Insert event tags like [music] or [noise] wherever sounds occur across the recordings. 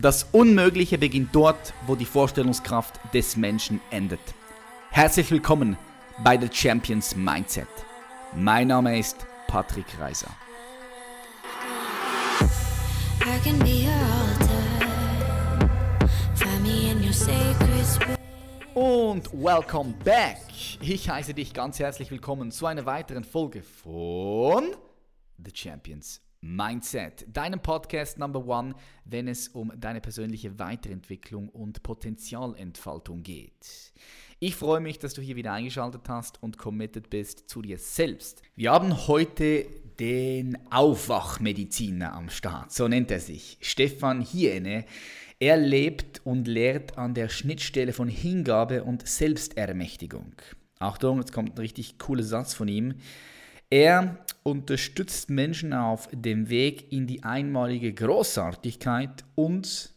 Das Unmögliche beginnt dort, wo die Vorstellungskraft des Menschen endet. Herzlich willkommen bei The Champions Mindset. Mein Name ist Patrick Reiser. Und welcome back. Ich heiße dich ganz herzlich willkommen zu einer weiteren Folge von The Champions Mindset, deinem Podcast Number One, wenn es um deine persönliche Weiterentwicklung und Potenzialentfaltung geht. Ich freue mich, dass du hier wieder eingeschaltet hast und committed bist zu dir selbst. Wir haben heute den Aufwachmediziner am Start, so nennt er sich, Stefan Hiene. Er lebt und lehrt an der Schnittstelle von Hingabe und Selbstermächtigung. Achtung, jetzt kommt ein richtig cooler Satz von ihm. Er unterstützt Menschen auf dem Weg in die einmalige Großartigkeit und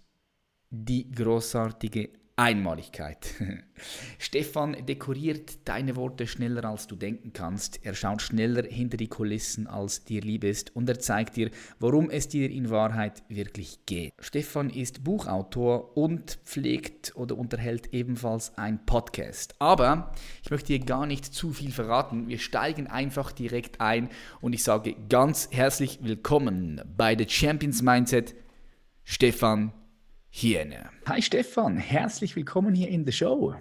die großartige Einmaligkeit. [laughs] Stefan dekoriert deine Worte schneller als du denken kannst. Er schaut schneller hinter die Kulissen als dir lieb ist und er zeigt dir, worum es dir in Wahrheit wirklich geht. Stefan ist Buchautor und pflegt oder unterhält ebenfalls ein Podcast. Aber ich möchte dir gar nicht zu viel verraten. Wir steigen einfach direkt ein und ich sage ganz herzlich willkommen bei The Champions Mindset. Stefan Hiene. Hi Stefan, herzlich willkommen hier in der Show.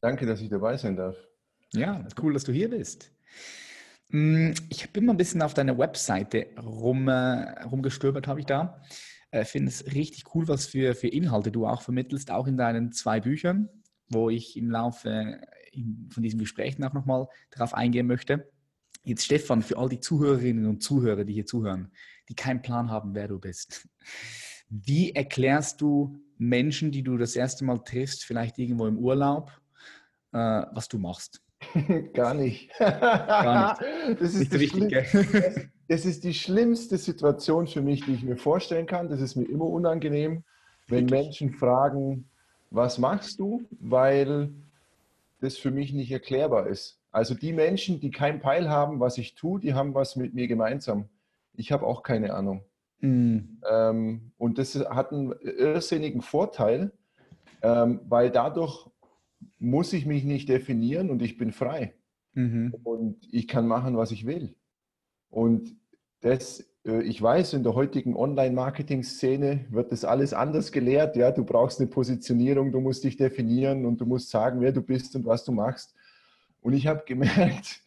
Danke, dass ich dabei sein darf. Ja, cool, dass du hier bist. Mm, ich bin mal ein bisschen auf deiner Webseite rum, äh, rumgestöbert, habe ich da. Ich äh, finde es richtig cool, was für, für Inhalte du auch vermittelst, auch in deinen zwei Büchern, wo ich im Laufe von diesem Gespräch auch nochmal darauf eingehen möchte. Jetzt Stefan, für all die Zuhörerinnen und Zuhörer, die hier zuhören, die keinen Plan haben, wer du bist. Wie erklärst du Menschen, die du das erste Mal triffst, vielleicht irgendwo im Urlaub, äh, was du machst? [laughs] Gar nicht. Gar nicht. Das ist, nicht das, [laughs] das ist die schlimmste Situation für mich, die ich mir vorstellen kann. Das ist mir immer unangenehm, wenn Menschen fragen, was machst du? Weil das für mich nicht erklärbar ist. Also die Menschen, die keinen Peil haben, was ich tue, die haben was mit mir gemeinsam. Ich habe auch keine Ahnung. Mhm. Ähm, und das hat einen irrsinnigen Vorteil, ähm, weil dadurch muss ich mich nicht definieren und ich bin frei. Mhm. Und ich kann machen, was ich will. Und das, äh, ich weiß, in der heutigen Online-Marketing-Szene wird das alles anders gelehrt. Ja, du brauchst eine Positionierung, du musst dich definieren und du musst sagen, wer du bist und was du machst. Und ich habe [laughs] gemerkt,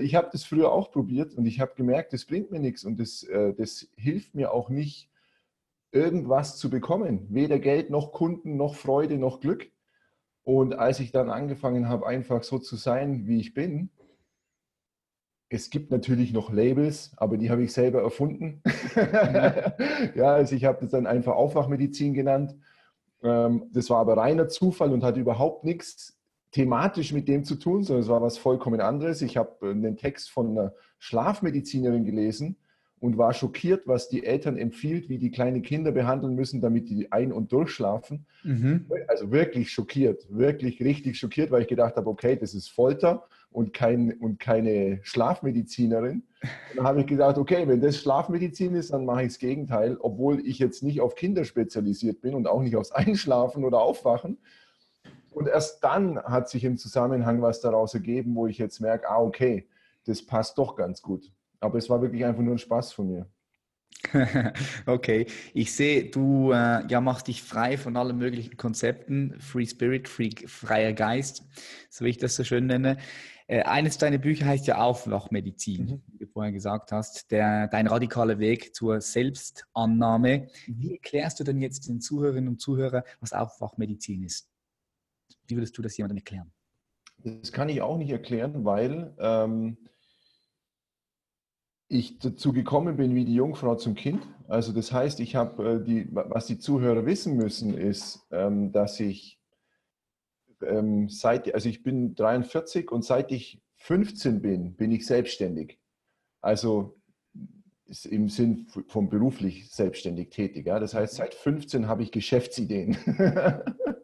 ich habe das früher auch probiert und ich habe gemerkt, das bringt mir nichts und das, äh, das hilft mir auch nicht, irgendwas zu bekommen. Weder Geld noch Kunden noch Freude noch Glück. Und als ich dann angefangen habe, einfach so zu sein, wie ich bin, es gibt natürlich noch Labels, aber die habe ich selber erfunden. [laughs] ja, also ich habe das dann einfach Aufwachmedizin genannt. Ähm, das war aber reiner Zufall und hat überhaupt nichts thematisch mit dem zu tun, sondern es war was vollkommen anderes. Ich habe äh, einen Text von einer Schlafmedizinerin gelesen und war schockiert, was die Eltern empfiehlt, wie die kleine Kinder behandeln müssen, damit die ein- und durchschlafen. Mhm. Also wirklich schockiert, wirklich richtig schockiert, weil ich gedacht habe, okay, das ist Folter und, kein, und keine Schlafmedizinerin. Und dann habe ich gedacht, okay, wenn das Schlafmedizin ist, dann mache ich das Gegenteil, obwohl ich jetzt nicht auf Kinder spezialisiert bin und auch nicht aufs Einschlafen oder Aufwachen, und erst dann hat sich im Zusammenhang was daraus ergeben, wo ich jetzt merke, ah, okay, das passt doch ganz gut. Aber es war wirklich einfach nur ein Spaß von mir. [laughs] okay, ich sehe, du äh, ja, machst dich frei von allen möglichen Konzepten, Free Spirit, free, freier Geist, so wie ich das so schön nenne. Äh, eines deiner Bücher heißt ja Aufwachmedizin, mhm. wie du vorhin gesagt hast, der, dein radikaler Weg zur Selbstannahme. Mhm. Wie erklärst du denn jetzt den Zuhörerinnen und Zuhörern, was Aufwachmedizin ist? Wie würdest du das jemandem erklären? Das kann ich auch nicht erklären, weil ähm, ich dazu gekommen bin wie die Jungfrau zum Kind. Also das heißt, ich habe äh, die, was die Zuhörer wissen müssen, ist, ähm, dass ich ähm, seit, also ich bin 43 und seit ich 15 bin, bin ich selbstständig. Also im Sinn von beruflich selbstständig tätig. Ja? Das heißt, seit 15 habe ich Geschäftsideen. [laughs]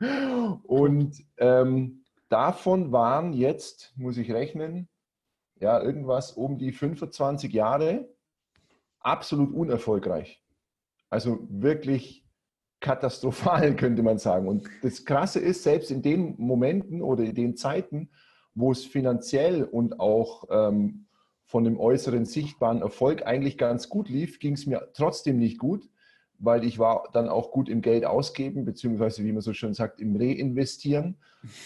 Und ähm, davon waren jetzt, muss ich rechnen, ja, irgendwas um die 25 Jahre absolut unerfolgreich. Also wirklich katastrophal, [laughs] könnte man sagen. Und das Krasse ist, selbst in den Momenten oder in den Zeiten, wo es finanziell und auch ähm, von dem äußeren sichtbaren Erfolg eigentlich ganz gut lief, ging es mir trotzdem nicht gut, weil ich war dann auch gut im Geld ausgeben, beziehungsweise wie man so schön sagt, im Reinvestieren.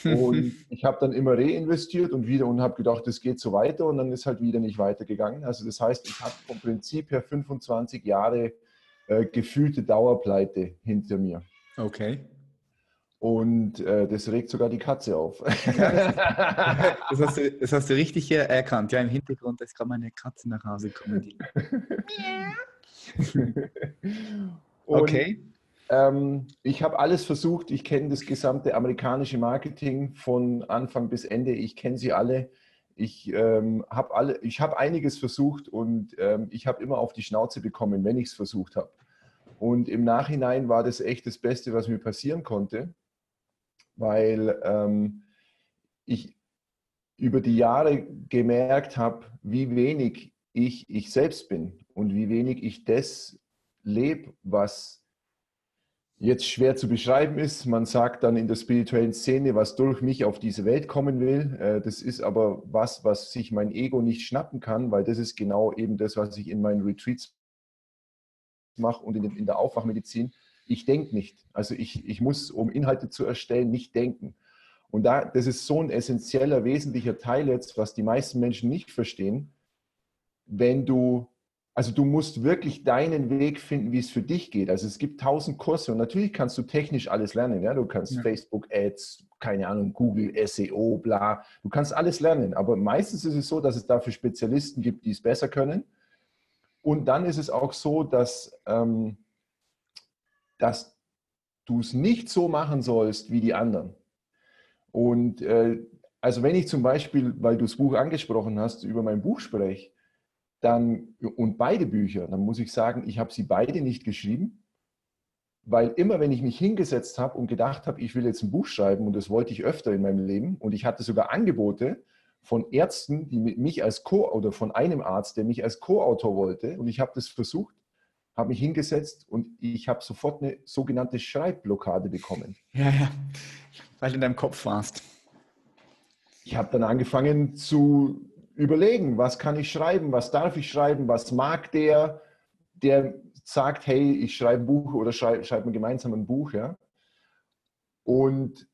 Und [laughs] ich habe dann immer reinvestiert und wieder und habe gedacht, das geht so weiter und dann ist halt wieder nicht weitergegangen. Also das heißt, ich habe vom Prinzip her 25 Jahre äh, gefühlte Dauerpleite hinter mir. Okay. Und äh, das regt sogar die Katze auf. [laughs] das, hast du, das hast du richtig erkannt. Ja, im Hintergrund ist gerade meine Katze nach Hause gekommen. [laughs] [laughs] okay. Ähm, ich habe alles versucht. Ich kenne das gesamte amerikanische Marketing von Anfang bis Ende. Ich kenne sie alle. Ich ähm, habe hab einiges versucht und ähm, ich habe immer auf die Schnauze bekommen, wenn ich es versucht habe. Und im Nachhinein war das echt das Beste, was mir passieren konnte weil ähm, ich über die Jahre gemerkt habe, wie wenig ich ich selbst bin und wie wenig ich das lebe, was jetzt schwer zu beschreiben ist. Man sagt dann in der spirituellen Szene, was durch mich auf diese Welt kommen will. Äh, das ist aber was, was sich mein Ego nicht schnappen kann, weil das ist genau eben das, was ich in meinen Retreats mache und in, der Aufwachmedizin ich denke nicht. Also ich, ich muss, um Inhalte zu erstellen, nicht denken. Und da, das ist so ein essentieller, wesentlicher Teil jetzt, was die meisten Menschen nicht verstehen. Wenn du, also du musst wirklich deinen Weg finden, wie es für dich geht. Also es gibt tausend Kurse und natürlich kannst du technisch alles lernen. Ja? Du kannst ja. Facebook Ads, keine Ahnung, Google, SEO, bla. Du kannst alles lernen. Aber meistens ist es so, dass es dafür Spezialisten gibt, die es besser können. Und dann ist es auch so, dass ähm, dass du es nicht so machen sollst wie die anderen. Und äh, also wenn ich zum Beispiel, weil du das Buch angesprochen hast, über mein Buch spreche, dann und beide Bücher, dann muss ich sagen, ich habe sie beide nicht geschrieben, weil immer wenn ich mich hingesetzt habe und gedacht habe, ich will jetzt ein Buch schreiben und das wollte ich öfter in meinem Leben und ich hatte sogar Angebote von Ärzten, die mich als Co oder von einem Arzt, der mich als Co-Autor wollte und ich habe das versucht habe mich hingesetzt und ich habe sofort eine sogenannte Schreibblockade bekommen. Ja, ja, weil du in deinem Kopf warst. Ich habe dann angefangen zu überlegen, was kann ich schreiben, was darf ich schreiben, was mag der, der sagt, hey, ich schreibe ein Buch oder schreibe schreib gemeinsam ein Buch, ja. Und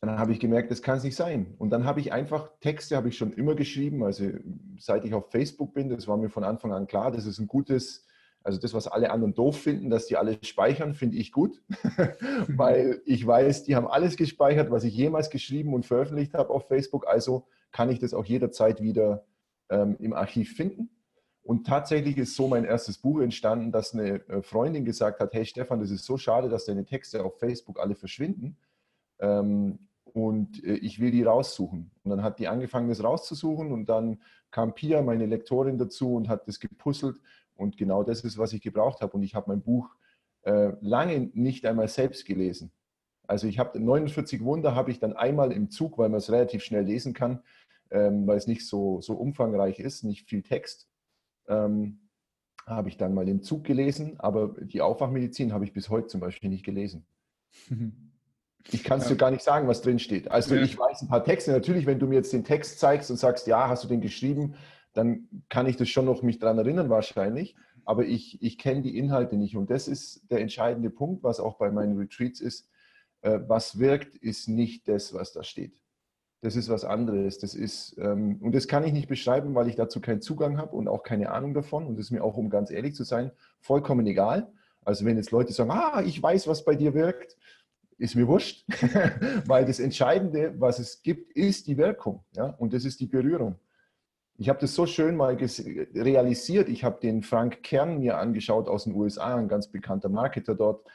dann habe ich gemerkt, das kann es nicht sein. Und dann habe ich einfach Texte, habe ich schon immer geschrieben, also seit ich auf Facebook bin, das war mir von Anfang an klar, das ist ein gutes also das, was alle anderen doof finden, dass die alles speichern, finde ich gut, [laughs] weil ich weiß, die haben alles gespeichert, was ich jemals geschrieben und veröffentlicht habe auf Facebook. Also kann ich das auch jederzeit wieder ähm, im Archiv finden. Und tatsächlich ist so mein erstes Buch entstanden, dass eine äh, Freundin gesagt hat, hey Stefan, das ist so schade, dass deine Texte auf Facebook alle verschwinden. Ähm, und äh, ich will die raussuchen. Und dann hat die angefangen, das rauszusuchen und dann kam Pia, meine Lektorin, dazu und hat das gepuzzelt und genau das ist, was ich gebraucht habe. Und ich habe mein Buch äh, lange nicht einmal selbst gelesen. Also ich habe 49 Wunder habe ich dann einmal im Zug, weil man es relativ schnell lesen kann, ähm, weil es nicht so, so umfangreich ist, nicht viel Text, ähm, habe ich dann mal im Zug gelesen. Aber die Aufwachmedizin habe ich bis heute zum Beispiel nicht gelesen. [laughs] Ich kann es ja. dir gar nicht sagen, was drin steht. Also ja. ich weiß ein paar Texte. Natürlich, wenn du mir jetzt den Text zeigst und sagst, ja, hast du den geschrieben, dann kann ich das schon noch mich daran erinnern wahrscheinlich, aber ich, ich kenne die Inhalte nicht. Und das ist der entscheidende Punkt, was auch bei meinen Retreats ist. Äh, was wirkt, ist nicht das, was da steht. Das ist was anderes. Das ist, ähm, und das kann ich nicht beschreiben, weil ich dazu keinen Zugang habe und auch keine Ahnung davon. Und das ist mir auch, um ganz ehrlich zu sein, vollkommen egal. Also wenn jetzt Leute sagen, ah, ich weiß, was bei dir wirkt, ist mir wurscht, [laughs] weil das Entscheidende, was es gibt, ist die Wirkung. Ja? Und das ist die Berührung. Ich habe das so schön mal realisiert. Ich habe den Frank Kern mir angeschaut aus den USA, ein ganz bekannter Marketer dort.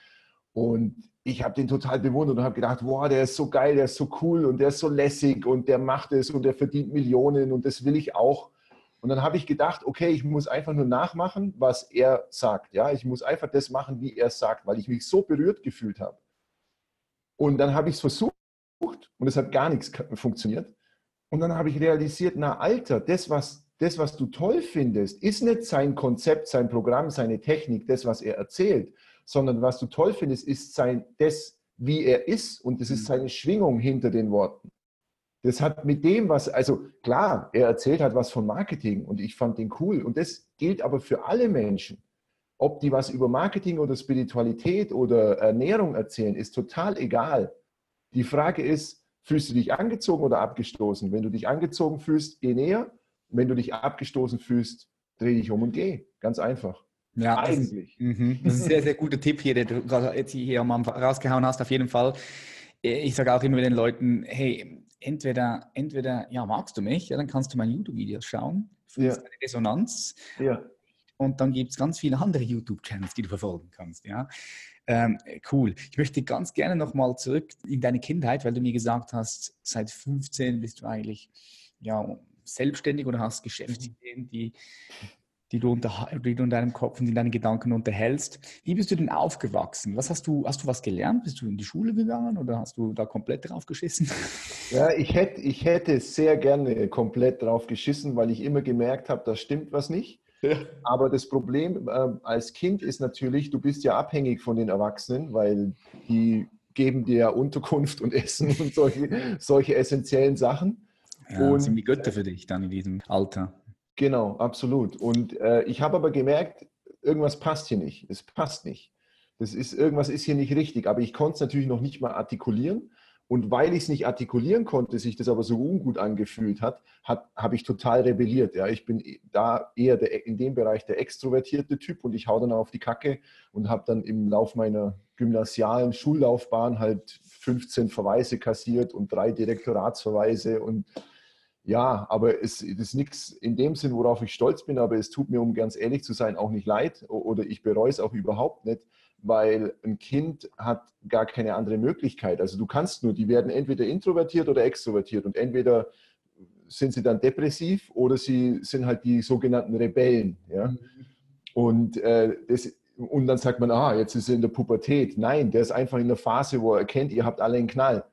Und ich habe den total bewundert und habe gedacht, wow, der ist so geil, der ist so cool und der ist so lässig und der macht es und der verdient Millionen und das will ich auch. Und dann habe ich gedacht, okay, ich muss einfach nur nachmachen, was er sagt. Ja, ich muss einfach das machen, wie er sagt, weil ich mich so berührt gefühlt habe. Und dann habe ich es versucht und es hat gar nichts funktioniert. Und dann habe ich realisiert, na Alter, das was, das, was du toll findest, ist nicht sein Konzept, sein Programm, seine Technik, das, was er erzählt, sondern was du toll findest, ist sein, das, wie er ist und das ist mhm. seine Schwingung hinter den Worten. Das hat mit dem, was, also klar, er erzählt hat was von Marketing und ich fand den cool. Und das gilt aber für alle Menschen. Ob die was über Marketing oder Spiritualität oder Ernährung erzählen, ist total egal. Die Frage ist, fühlst du dich angezogen oder abgestoßen? Wenn du dich angezogen fühlst, geh näher. Wenn du dich abgestoßen fühlst, dreh dich um und geh. Ganz einfach. Ja, eigentlich. Das ist, mhm. das ist ein sehr, sehr guter Tipp hier, den du jetzt hier am rausgehauen hast, auf jeden Fall. Ich sage auch immer den Leuten, hey, entweder, entweder ja, magst du mich, ja, dann kannst du meine YouTube-Videos schauen, fühlst ja. eine Resonanz. Ja. Und dann gibt es ganz viele andere YouTube-Channels, die du verfolgen kannst. Ja? Ähm, cool. Ich möchte ganz gerne nochmal zurück in deine Kindheit, weil du mir gesagt hast, seit 15 bist du eigentlich ja, selbstständig oder hast Geschäftsideen, die die du, unter, die du in deinem Kopf und in deinen Gedanken unterhältst. Wie bist du denn aufgewachsen? Was hast du, hast du was gelernt? Bist du in die Schule gegangen oder hast du da komplett drauf geschissen? Ja, ich hätte, ich hätte sehr gerne komplett drauf geschissen, weil ich immer gemerkt habe, da stimmt was nicht. Ja. Aber das Problem äh, als Kind ist natürlich, du bist ja abhängig von den Erwachsenen, weil die geben dir Unterkunft und Essen und solche, solche essentiellen Sachen. Ja, und sind die Götter für dich dann in diesem Alter. Genau, absolut. Und äh, ich habe aber gemerkt, irgendwas passt hier nicht. Es passt nicht. Das ist, irgendwas ist hier nicht richtig. Aber ich konnte es natürlich noch nicht mal artikulieren. Und weil ich es nicht artikulieren konnte, sich das aber so ungut angefühlt hat, hat habe ich total rebelliert. Ja, ich bin da eher der, in dem Bereich der extrovertierte Typ und ich hau dann auf die Kacke und habe dann im Lauf meiner gymnasialen Schullaufbahn halt 15 Verweise kassiert und drei Direktoratsverweise und ja, aber es, ist nichts in dem Sinn, worauf ich stolz bin, aber es tut mir, um ganz ehrlich zu sein, auch nicht leid oder ich bereue es auch überhaupt nicht, weil ein Kind hat gar keine andere Möglichkeit. Also du kannst nur, die werden entweder introvertiert oder extrovertiert und entweder sind sie dann depressiv oder sie sind halt die sogenannten Rebellen. Ja? Mhm. Und, äh, das, und dann sagt man, ah, jetzt ist er in der Pubertät. Nein, der ist einfach in der Phase, wo er erkennt, ihr habt alle einen Knall.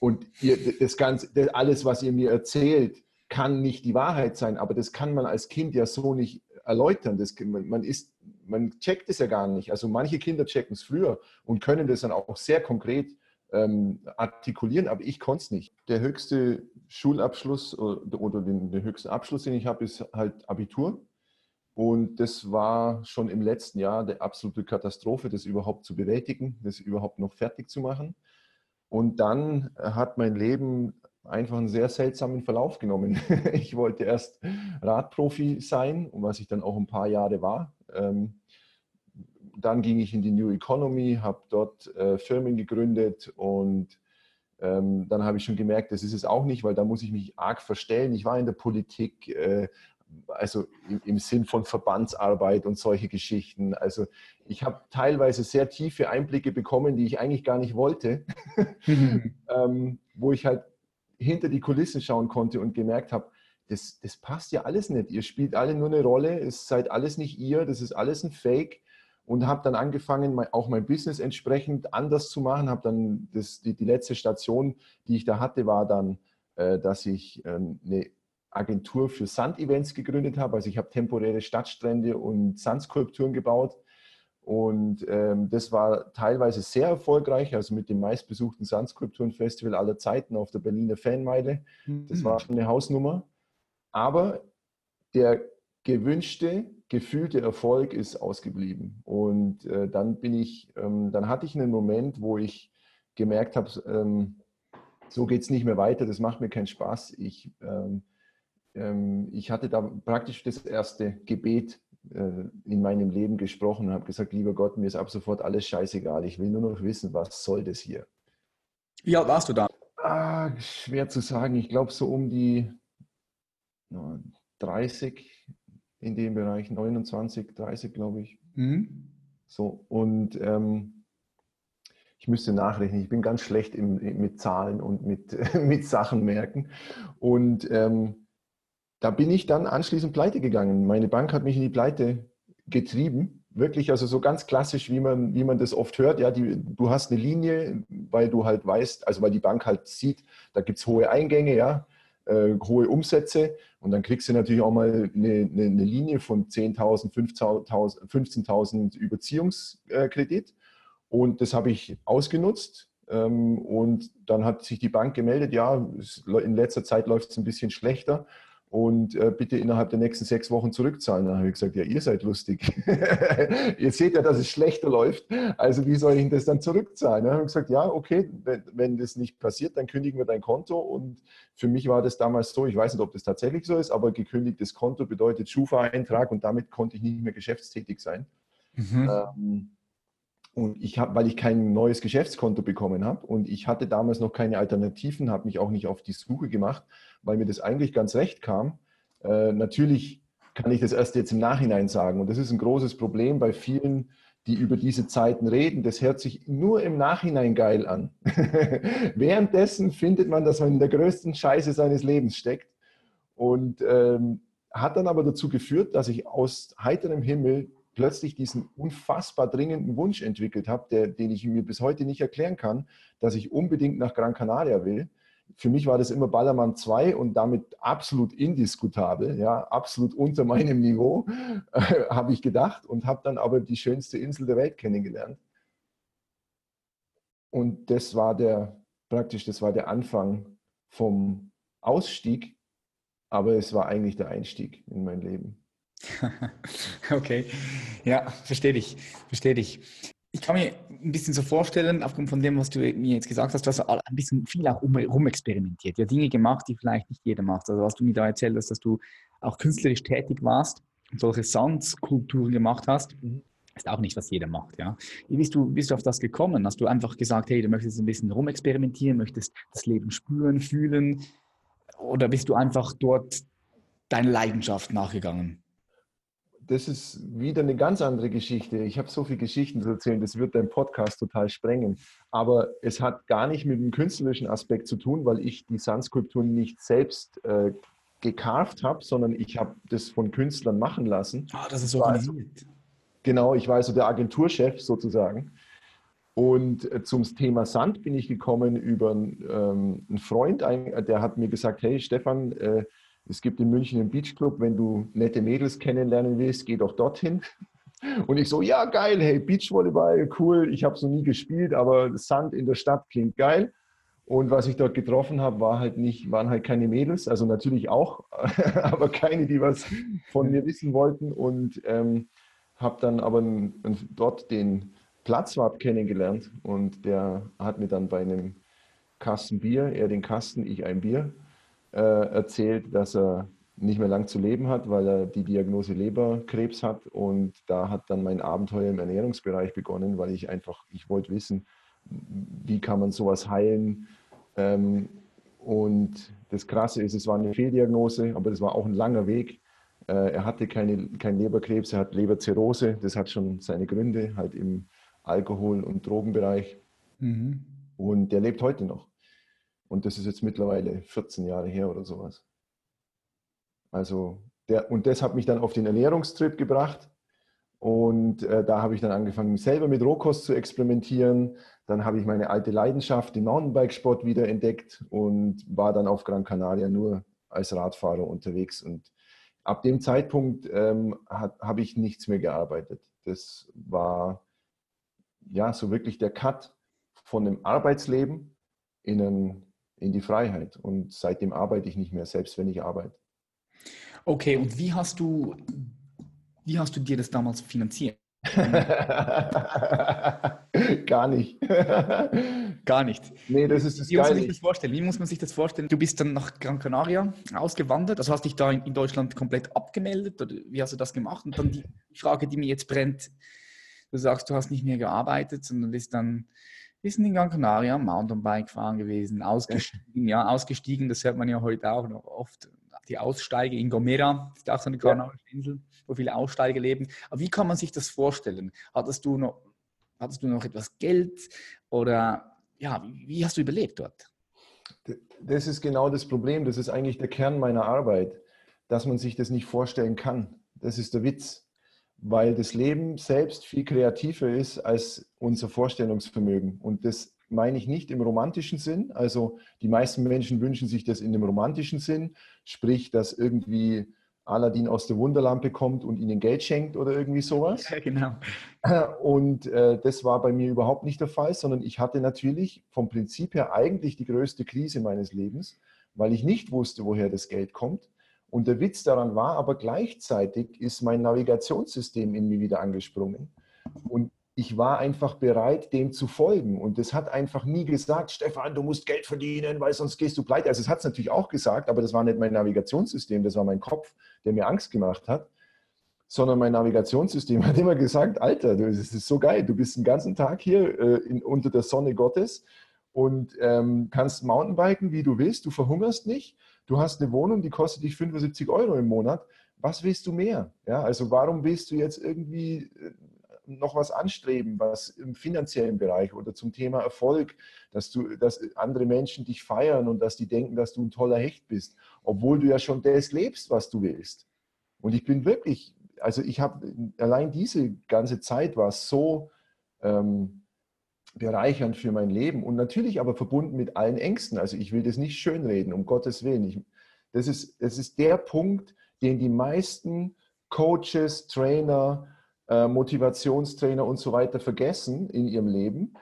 Und ihr, das Ganze, das alles, was ihr mir erzählt, kann nicht die Wahrheit sein, aber das kann man als Kind ja so nicht erläutern. Das, man, ist, man checkt es ja gar nicht. Also manche Kinder checken es früher und können das dann auch sehr konkret ähm, artikulieren, aber ich konnte es nicht. Der höchste Schulabschluss oder, oder den, den höchsten Abschluss, den ich habe, ist halt Abitur. Und das war schon im letzten Jahr der absolute Katastrophe, das überhaupt zu bewältigen, das überhaupt noch fertig zu machen. Und dann hat mein Leben einfach einen sehr seltsamen Verlauf genommen. [laughs] Ich wollte erst Radprofi sein, was ich dann auch ein paar Jahre war. Ähm, dann ging ich in die New Economy, habe dort äh, Firmen gegründet und ähm, dann habe ich schon gemerkt, das ist es auch nicht, weil da muss ich mich arg verstellen. Ich war in der Politik, äh, also im, im, Sinn von Verbandsarbeit und solche Geschichten. Also ich habe teilweise sehr tiefe Einblicke bekommen, die ich eigentlich gar nicht wollte, [laughs] [laughs] ähm, wo ich halt hinter die Kulissen schauen konnte und gemerkt habe, das, das passt ja alles nicht. Ihr spielt alle nur eine Rolle, es seid alles nicht ihr, das ist alles ein Fake. Und habe dann angefangen, auch mein Business entsprechend anders zu machen. Habe dann das, die, die letzte Station, die ich da hatte, war dann, äh, dass ich äh, eine Agentur für Sandevents gegründet habe. Also ich habe temporäre Stadtstrände und Sandskulpturen gebaut. Und ähm, das war teilweise sehr erfolgreich, also mit dem meistbesuchten Sandskulpturenfestival aller Zeiten auf der Berliner Fanmeile. Das war eine Hausnummer. Aber der gewünschte, gefühlte Erfolg ist ausgeblieben. Und äh, dann bin ich, ähm, dann hatte ich einen Moment, wo ich gemerkt habe, ähm, so geht es nicht mehr weiter, das macht mir keinen Spaß. Ich ähm, ich hatte da praktisch das erste Gebet äh, in meinem Leben gesprochen und habe gesagt, lieber Gott, mir ist ab sofort alles scheißegal. Ich will nur noch wissen, was soll das hier? Wie alt warst du da? Ah, schwer zu sagen. Ich glaube so um die 30 in dem Bereich, 29, 30 glaube ich. Mhm. So, und ähm, ich müsste nachrechnen. Ich bin ganz schlecht im, mit Zahlen und mit, [laughs] mit Sachen merken. Und ähm, da bin ich dann anschließend pleite gegangen. Meine Bank hat mich in die Pleite getrieben. Wirklich, also so ganz klassisch, wie man, wie man das oft hört. Ja, die, du hast eine Linie, weil du halt weißt, also weil die Bank halt sieht, da gibt es hohe Eingänge, ja. äh, hohe Umsätze und dann kriegst du natürlich auch mal eine, eine, eine Linie von 10.000, 15.000 Überziehungskredit und das habe ich ausgenutzt ähm, und dann hat sich die Bank gemeldet, ja, in letzter Zeit läuft es ein bisschen schlechter und äh, bitte innerhalb der nächsten sechs Wochen zurückzahlen. Dann habe ich gesagt, ja, ihr seid lustig. [laughs] ihr seht ja, dass es schlechter läuft, also wie soll ich das dann zurückzahlen? Dann habe ich gesagt, ja, okay, wenn, wenn, das nicht passiert, dann kündigen wir dein Konto. Und für mich war das damals so, ich weiß nicht, ob das tatsächlich so ist, aber gekündigtes Konto bedeutet Schufa-Eintrag und damit konnte ich nicht mehr geschäftstätig sein. Mhm. Ähm, und ich habe, weil ich kein neues Geschäftskonto bekommen habe und ich hatte damals noch keine Alternativen, habe mich auch nicht auf die Suche gemacht, weil mir das eigentlich ganz recht kam. Äh, natürlich kann ich das erst jetzt im Nachhinein sagen und das ist ein großes Problem bei vielen, die über diese Zeiten reden. Das hört sich nur im Nachhinein geil an. [laughs] Währenddessen findet man, dass man in der größten Scheiße seines Lebens steckt und ähm, hat dann aber dazu geführt, dass ich aus heiterem Himmel plötzlich diesen unfassbar dringenden Wunsch entwickelt habe, der, den ich mir bis heute nicht erklären kann, dass ich unbedingt nach Gran Canaria will. Für mich war das immer Ballermann 2 und damit absolut indiskutabel, ja, absolut unter meinem Niveau, äh, habe ich gedacht und habe dann aber die schönste Insel der Welt kennengelernt. Und das war der, praktisch, das war der Anfang vom Ausstieg, aber es war eigentlich der Einstieg in mein Leben. [laughs] okay, ja, verstehe dich, verstehe dich. Ich kann mir ein bisschen so vorstellen, aufgrund von dem, was du mir jetzt gesagt hast, du hast ein bisschen viel auch rumexperimentiert, ja, Dinge gemacht, die vielleicht nicht jeder macht. Also was du mir da erzählt hast, dass du auch künstlerisch tätig warst und solche Soundskulpturen gemacht hast, mhm. ist auch nicht, was jeder macht, ja. Wie bist du, bist du auf das gekommen? Hast du einfach gesagt, hey, du möchtest ein bisschen rumexperimentieren, möchtest das Leben spüren, fühlen? Oder bist du einfach dort deiner Leidenschaft nachgegangen? Das ist wieder eine ganz andere Geschichte. Ich habe so viele Geschichten zu erzählen, das wird dein Podcast total sprengen. Aber es hat gar nicht mit dem künstlerischen Aspekt zu tun, weil ich die Sandskulpturen nicht selbst äh, gekarft habe, sondern ich habe das von Künstlern machen lassen. Ah, das ist organisiert. Also, genau, ich war also der Agenturchef sozusagen. Und äh, zum Thema Sand bin ich gekommen über ähm, einen Freund, der hat mir gesagt, hey Stefan, äh, es gibt in München einen Beachclub, wenn du nette Mädels kennenlernen willst, geh doch dorthin. [laughs] Und ich so, ja geil, hey, Beachvolleyball, cool, ich habe es noch nie gespielt, aber Sand in der Stadt klingt geil. Und was ich dort getroffen habe, war halt nicht, waren halt keine Mädels, also natürlich auch, [laughs] aber keine, die was von mir wissen wollten. Und ähm, habe dann aber dort den Platzwart kennengelernt und der hat mir dann bei einem Kasten Bier, er den Kasten, ich ein Bier, äh, erzählt, dass er nicht mehr lang zu leben hat, weil er die Diagnose Leberkrebs hat. Und da hat dann mein Abenteuer im Ernährungsbereich begonnen, weil ich einfach, ich wollte wissen, wie kann man sowas heilen. Ähm, und das Krasse ist, es war eine Fehldiagnose, aber das war auch ein langer Weg. Äh, er hatte keine, keinen Leberkrebs, er hat Leberzirrhose. Das hat schon seine Gründe, halt im Alkohol- und Drogenbereich. Mhm. Und der lebt heute noch. Und das ist jetzt mittlerweile 14 Jahre her oder sowas. Also, der, und das hat mich dann auf den Ernährungstrip gebracht. Und äh, da habe ich dann angefangen, selber mit Rohkost zu experimentieren. Dann habe ich meine alte Leidenschaft, den Mountainbikesport, wieder entdeckt und war dann auf Gran Canaria nur als Radfahrer unterwegs. Und ab dem Zeitpunkt ähm, habe ich nichts mehr gearbeitet. Das war ja so wirklich der Cut von dem Arbeitsleben in ein in die Freiheit. Und seitdem arbeite ich nicht mehr, selbst wenn ich arbeite. Okay, und wie hast du, wie hast du dir das damals finanziert? [laughs] Gar nicht. [laughs] Gar nicht. Nee, das ist das Wie muss man sich das vorstellen? Wie muss man sich das vorstellen? Du bist dann nach Gran Canaria ausgewandert, also hast dich da in Deutschland komplett abgemeldet oder wie hast du das gemacht? Und dann die Frage, die mir jetzt brennt, du sagst, du hast nicht mehr gearbeitet, sondern bist dann wir sind in Gran Canaria Mountainbike fahren gewesen, ausgestiegen, ja, ausgestiegen, das hört man ja heute auch noch oft. Die Aussteige in Gomera, das ist auch so eine kanarische Insel, wo viele Aussteiger leben. Aber wie kann man sich das vorstellen? Hattest du noch, hattest du noch etwas Geld oder ja, wie hast du überlebt dort? Das ist genau das Problem. Das ist eigentlich der Kern meiner Arbeit, dass man sich das nicht vorstellen kann. Das ist der Witz weil das Leben selbst viel kreativer ist als unser Vorstellungsvermögen. Und das meine ich nicht im romantischen Sinn. Also die meisten Menschen wünschen sich das in dem romantischen Sinn, sprich, dass irgendwie Aladdin aus der Wunderlampe kommt und ihnen Geld schenkt oder irgendwie sowas. Ja, genau. [laughs] Und äh, das war bei mir überhaupt nicht der Fall, sondern ich hatte natürlich vom Prinzip her eigentlich die größte Krise meines Lebens, weil ich nicht wusste, woher das Geld kommt. Und der Witz daran war aber gleichzeitig ist mein Navigationssystem in mir wieder angesprungen. Und ich war einfach bereit, dem zu folgen. Und das hat einfach nie gesagt, Stefan, du musst Geld verdienen, weil sonst gehst du pleite. Also es hat es natürlich auch gesagt, aber das war nicht mein Navigationssystem, das war mein Kopf, der mir Angst gemacht hat. Sondern mein Navigationssystem [laughs] hat immer gesagt, Alter, das ist so geil, du bist den ganzen Tag hier äh, in, unter der Sonne Gottes und ähm, kannst Mountainbiken, wie du willst, du verhungerst nicht, du hast eine Wohnung, die kostet dich 75 Euro im Monat. Was willst du mehr? Ja, also warum willst du jetzt irgendwie äh, noch was anstreben, was im finanziellen Bereich oder zum Thema Erfolg, dass du, dass andere Menschen dich feiern und dass die denken, dass du ein toller Hecht bist, obwohl du ja schon das lebst, was du willst. Und ich bin wirklich, also ich habe allein diese ganze Zeit war so ähm, bereichernd für mein Leben und natürlich aber verbunden mit allen Ängsten. Also ich will das nicht schönreden, um Gottes Willen. Ich, das, ist, das ist der Punkt, den die meisten Coaches, Trainer, äh, Motivationstrainer und so weiter vergessen in ihrem Leben.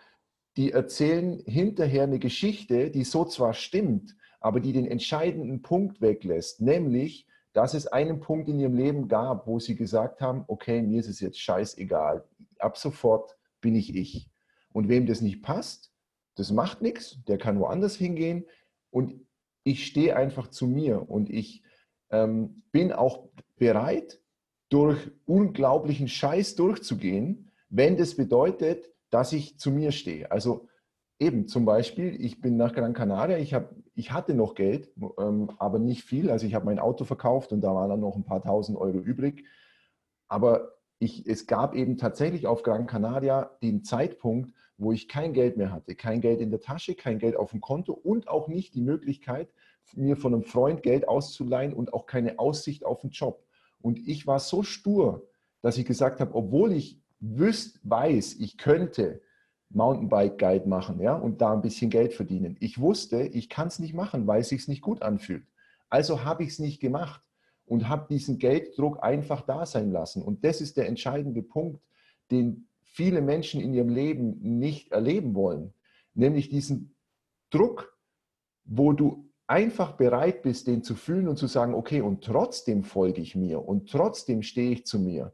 Die erzählen hinterher eine Geschichte, die so zwar stimmt, aber die den entscheidenden Punkt weglässt, nämlich, dass es einen Punkt in ihrem Leben gab, wo sie gesagt haben, okay, mir ist es jetzt scheißegal, ab sofort bin ich ich. Und wem das nicht passt, das macht nichts, der kann woanders hingehen und ich stehe einfach zu mir und ich ähm, bin auch bereit, durch unglaublichen Scheiß durchzugehen, wenn das bedeutet, dass ich zu mir stehe. Also eben zum Beispiel, ich bin nach Gran Canaria, ich, hab, ich hatte noch Geld, ähm, aber nicht viel. Also ich habe mein Auto verkauft und da waren dann noch ein paar tausend Euro übrig. Aber ich, es gab eben tatsächlich auf Gran Canaria den Zeitpunkt, wo ich kein Geld mehr hatte. Kein Geld in der Tasche, kein Geld auf dem Konto und auch nicht die Möglichkeit, mir von einem Freund Geld auszuleihen und auch keine Aussicht auf einen Job. Und ich war so stur, dass ich gesagt habe, obwohl ich wüsst, weiß, ich könnte Mountainbike Guide machen ja, und da ein bisschen Geld verdienen. Ich wusste, ich kann es nicht machen, weil es sich nicht gut anfühlt. Also habe ich es nicht gemacht und habe diesen Gelddruck einfach da sein lassen. Und das ist der entscheidende Punkt, den viele Menschen in ihrem Leben nicht erleben wollen. Nämlich diesen Druck, wo du einfach bereit bist, den zu fühlen und zu sagen, okay, und trotzdem folge ich mir und trotzdem stehe ich zu mir.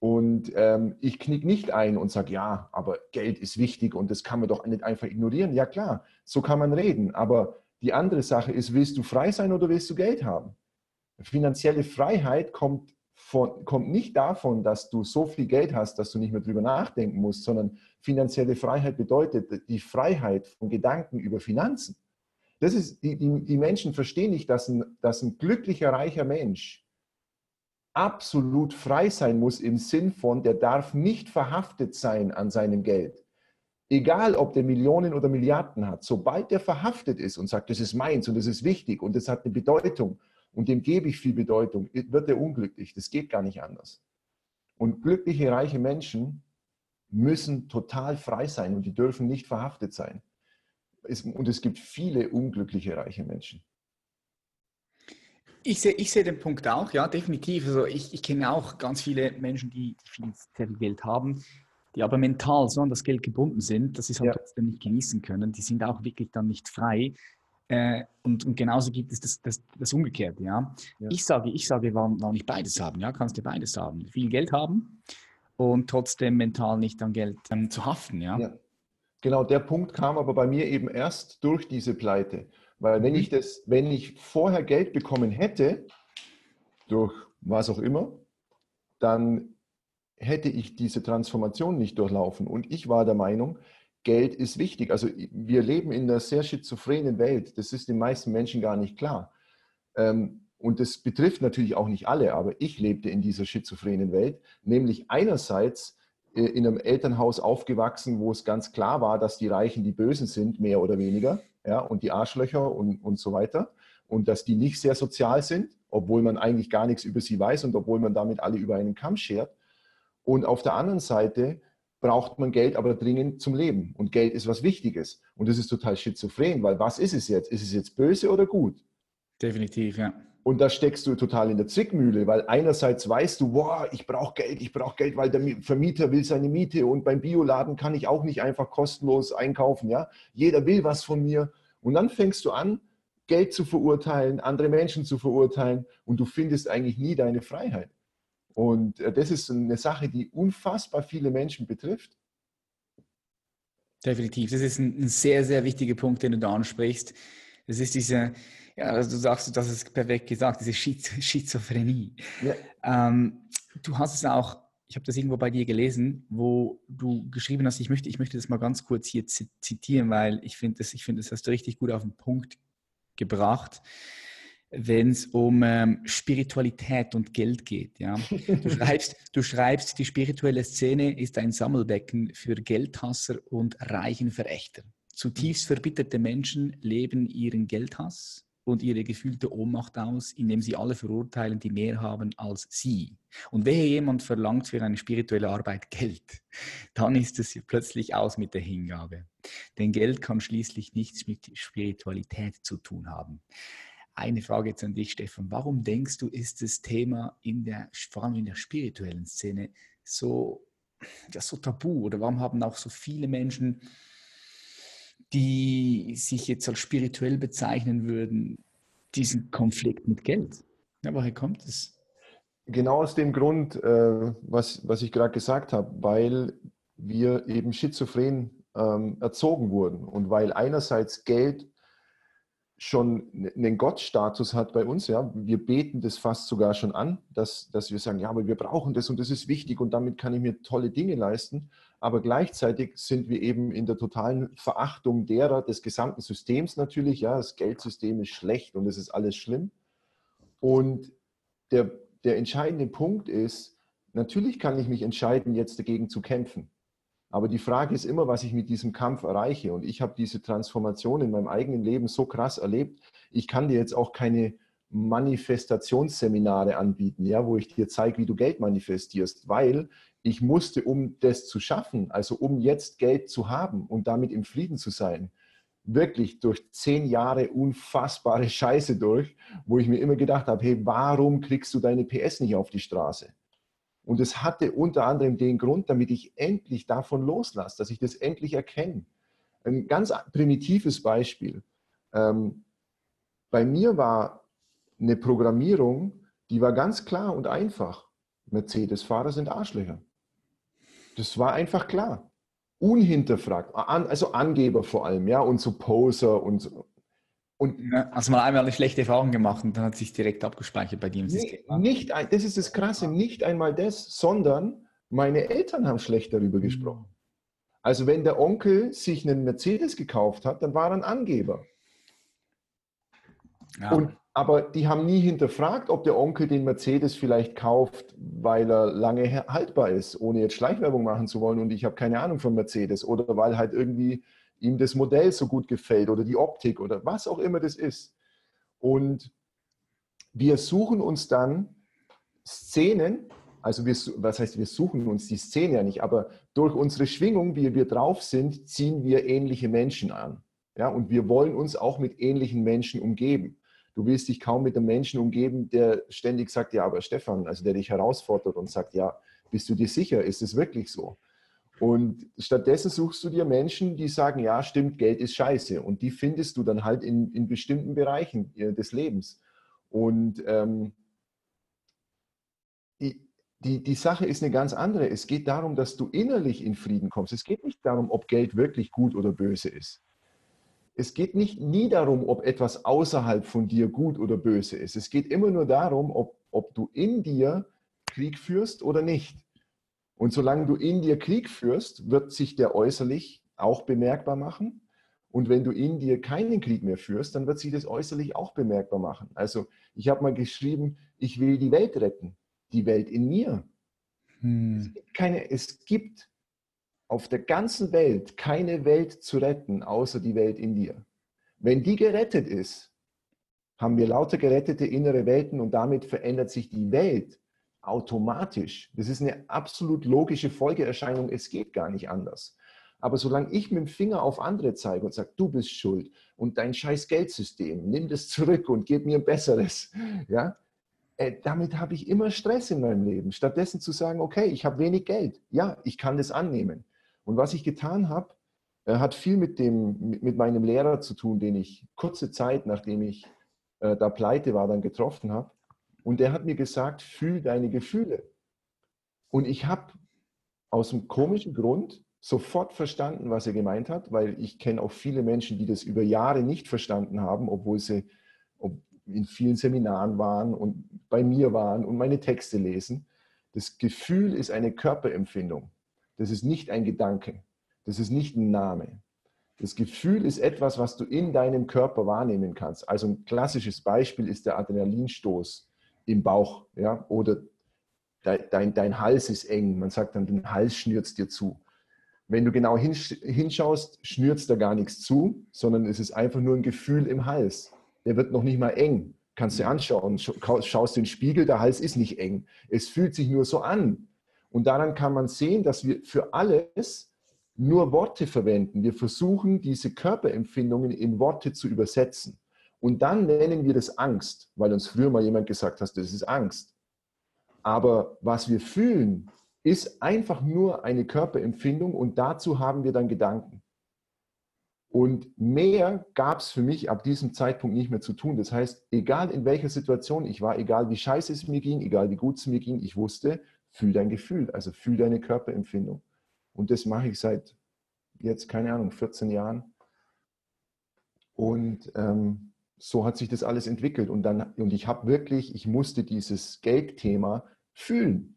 Und ähm, ich knick nicht ein und sage, ja, aber Geld ist wichtig und das kann man doch nicht einfach ignorieren. Ja klar, so kann man reden. Aber die andere Sache ist, willst du frei sein oder willst du Geld haben? Finanzielle Freiheit kommt, von, kommt nicht davon, dass du so viel Geld hast, dass du nicht mehr drüber nachdenken musst, sondern finanzielle Freiheit bedeutet die Freiheit von Gedanken über Finanzen. Das ist, die, die, die Menschen verstehen nicht, dass ein, dass ein glücklicher, reicher Mensch absolut frei sein muss im Sinn von, der darf nicht verhaftet sein an seinem Geld. Egal, ob der Millionen oder Milliarden hat, sobald der verhaftet ist und sagt, das ist meins und das ist wichtig und das hat eine Bedeutung und dem gebe ich viel Bedeutung, wird er unglücklich. Das geht gar nicht anders. Und glückliche, reiche Menschen müssen total frei sein und die dürfen nicht verhaftet sein es, und es gibt viele unglückliche reiche Menschen. Ich sehe ich seh den Punkt auch, ja, definitiv. Also ich, ich kenne auch ganz viele Menschen, die, viel, sehr viel Geld haben, die aber mental so an das Geld gebunden sind, dass sie es halt ja. trotzdem nicht genießen können. Die sind auch wirklich dann nicht frei. Äh, und, und, genauso gibt es das, das, das Umgekehrte. Ja? ja? Ich sage, ich sage, warum, warum nicht beides haben? Ja, kannst du beides haben. Viel Geld haben und trotzdem mental nicht an Geld ähm, zu haften. Ja? ja? Genau, der Punkt kam aber bei mir eben erst durch diese Pleite. Weil wenn mhm. ich das, wenn ich vorher Geld bekommen hätte, durch was auch immer, dann hätte ich diese Transformation nicht durchlaufen. Und ich war der Meinung, Geld ist wichtig. Also wir leben in einer sehr schizophrenen Welt. Das ist den meisten Menschen gar nicht klar. Ähm, und das betrifft natürlich auch nicht alle, aber ich lebte in dieser schizophrenen Welt, nämlich einerseits äh, in einem Elternhaus aufgewachsen, wo es ganz klar war, dass die Reichen die Bösen sind, mehr oder weniger, ja, und die Arschlöcher und, und so weiter. Und dass die nicht sehr sozial sind, obwohl man eigentlich gar nichts über sie weiß und obwohl man damit alle über einen Kamm schert. Und auf der anderen Seite braucht man Geld aber dringend zum Leben. Und Geld ist was Wichtiges. Und das ist total schizophren, weil was ist es jetzt? Ist es jetzt böse oder gut? Definitiv, ja. Und da steckst du total in der Zwickmühle, weil einerseits weißt du, boah, ich brauche Geld, ich brauche Geld, weil der Vermieter will seine Miete und beim Bioladen kann ich auch nicht einfach kostenlos einkaufen. Ja? Jeder will was von mir. Und dann fängst du an, Geld zu verurteilen, andere Menschen zu verurteilen und du findest eigentlich nie deine Freiheit. Und äh, das ist eine Sache, die unfassbar viele Menschen betrifft. Definitiv. Das ist ein, sehr, sehr wichtiger Punkt, den du da ansprichst. Das ist diese, ja, also du sagst, das ist perfekt gesagt, diese Schizophrenie. Ja. Ähm, du hast es auch, ich habe das irgendwo bei dir gelesen, wo du geschrieben hast, ich möchte, ich möchte das mal ganz kurz hier zitieren, weil ich finde, das, ich finde, das hast du richtig gut auf den Punkt gebracht wenn es um ähm, Spiritualität und Geld geht. Ja? Du, [laughs] schreibst, du schreibst, die spirituelle Szene ist ein Sammelbecken für Geldhasser und Reichenverächter. Zutiefst verbitterte Menschen leben ihren Geldhass und ihre gefühlte Ohnmacht aus, indem sie alle verurteilen, die mehr haben als sie. Und wehe jemand verlangt für eine spirituelle Arbeit Geld, dann ist es plötzlich aus mit der Hingabe. Denn Geld kann schließlich nichts mit Spiritualität zu tun haben. Eine Frage jetzt an dich, Stefan. Warum denkst du, ist das Thema in der, vor allem in der spirituellen Szene so, ja, so tabu? Oder warum haben auch so viele Menschen, die sich jetzt als spirituell bezeichnen würden, diesen Konflikt mit Geld? Ja, woher kommt es? Genau aus dem Grund, äh, was, was ich gerade gesagt habe, weil wir eben schizophren ähm, erzogen wurden und weil einerseits Geld schon einen Gottstatus hat bei uns. Ja, wir beten das fast sogar schon an, dass, dass wir sagen, ja, aber wir brauchen das und das ist wichtig und damit kann ich mir tolle Dinge leisten. Aber gleichzeitig sind wir eben in der totalen Verachtung derer des gesamten Systems natürlich. Ja, das Geldsystem ist schlecht und es ist alles schlimm. Und der, der entscheidende Punkt ist, natürlich kann ich mich entscheiden, jetzt dagegen zu kämpfen. Aber die Frage ist immer, was ich mit diesem Kampf erreiche. Und ich habe diese Transformation in meinem eigenen Leben so krass erlebt. Ich kann dir jetzt auch keine Manifestationsseminare anbieten, ja, wo ich dir zeige, wie du Geld manifestierst, weil ich musste, um das zu schaffen, also um jetzt Geld zu haben und damit im Frieden zu sein, wirklich durch zehn Jahre unfassbare Scheiße durch, wo ich mir immer gedacht habe, hey, warum kriegst du deine PS nicht auf die Straße? Und es hatte unter anderem den Grund, damit ich endlich davon loslasse, dass ich das endlich erkenne. Ein ganz primitives Beispiel. Ähm, bei mir war eine Programmierung, die war ganz klar und einfach. Mercedes-Fahrer sind Arschlöcher. Das war einfach klar. Unhinterfragt. Also Angeber vor allem, ja, und so Poser und. Und hast mal einmal eine schlechte Erfahrung gemacht und dann hat sich direkt abgespeichert bei dir im System. Nicht, das ist das Krasse, nicht einmal das, sondern meine Eltern haben schlecht darüber gesprochen. Also wenn der Onkel sich einen Mercedes gekauft hat, dann war er ein Angeber. Ja. Und, aber die haben nie hinterfragt, ob der Onkel den Mercedes vielleicht kauft, weil er lange haltbar ist, ohne jetzt Schleichwerbung machen zu wollen und ich habe keine Ahnung von Mercedes oder weil halt irgendwie ihm das Modell so gut gefällt oder die Optik oder was auch immer das ist. Und wir suchen uns dann Szenen, also wir, was heißt, wir suchen uns die Szene ja nicht, aber durch unsere Schwingung, wie wir drauf sind, ziehen wir ähnliche Menschen an. Ja, und wir wollen uns auch mit ähnlichen Menschen umgeben. Du willst dich kaum mit einem Menschen umgeben, der ständig sagt, ja, aber Stefan, also der dich herausfordert und sagt, ja, bist du dir sicher, ist es wirklich so? Und stattdessen suchst du dir Menschen, die sagen, ja, stimmt, Geld ist scheiße. Und die findest du dann halt in, in bestimmten Bereichen äh, des Lebens. Und ähm, die, die, Sache ist eine ganz andere. Es geht darum, dass du innerlich in Frieden kommst. Es geht nicht darum, ob Geld wirklich gut oder böse ist. Es geht nicht nie darum, ob etwas außerhalb von dir gut oder böse ist. Es geht immer nur darum, ob, ob du in dir Krieg führst oder nicht. Und solange du in dir Krieg führst, wird sich der äußerlich auch bemerkbar machen. Und wenn du in dir keinen Krieg mehr führst, dann wird sich das äußerlich auch bemerkbar machen. Also ich habe mal geschrieben, ich will die Welt retten. Die Welt in mir. Hm. Es, gibt keine, es gibt auf der ganzen Welt keine Welt zu retten, außer die Welt in dir. Wenn die gerettet ist, haben wir lauter gerettete innere Welten und damit verändert sich die Welt automatisch. Das ist eine absolut logische Folgeerscheinung. Es geht gar nicht anders. Aber solange ich mit dem Finger auf andere zeige und sage, du bist schuld und dein scheiß Geldsystem, nimm das zurück und gib mir ein besseres, ja, äh, damit habe ich immer Stress in meinem Leben. Stattdessen zu sagen, okay, ich habe wenig Geld, ja, ich kann das annehmen. Und was ich getan habe, äh, hat viel mit, dem, mit meinem Lehrer zu tun, den ich kurze Zeit, nachdem ich äh, da pleite war, dann getroffen habe. Und der hat mir gesagt, fühl deine Gefühle. Und ich habe aus einem komischen Grund sofort verstanden, was er gemeint hat, weil ich kenne auch viele Menschen, die das über Jahre nicht verstanden haben, obwohl sie in vielen Seminaren waren und bei mir waren und meine Texte lesen. Das Gefühl ist eine Körperempfindung. Das ist nicht ein Gedanke. Das ist nicht ein Name. Das Gefühl ist etwas, was du in deinem Körper wahrnehmen kannst. Also ein klassisches Beispiel ist der Adrenalinstoß im Bauch ja? oder dein, dein Hals ist eng. Man sagt dann, den Hals schnürt dir zu. Wenn du genau hinschaust, schnürt da gar nichts zu, sondern es ist einfach nur ein Gefühl im Hals. Der wird noch nicht mal eng. Kannst du anschauen, schaust den Spiegel, der Hals ist nicht eng. Es fühlt sich nur so an. Und daran kann man sehen, dass wir für alles nur Worte verwenden. Wir versuchen, diese Körperempfindungen in Worte zu übersetzen. Und dann nennen wir das Angst, weil uns früher mal jemand gesagt hat, das ist Angst. Aber was wir fühlen, ist einfach nur eine Körperempfindung und dazu haben wir dann Gedanken. Und mehr gab es für mich ab diesem Zeitpunkt nicht mehr zu tun. Das heißt, egal in welcher Situation ich war, egal wie scheiße es mir ging, egal wie gut es mir ging, ich wusste, fühl dein Gefühl, also fühl deine Körperempfindung. Und das mache ich seit jetzt, keine Ahnung, 14 Jahren. Und ähm, so hat sich das alles entwickelt. Und, dann, und ich habe wirklich, ich musste dieses Geldthema fühlen.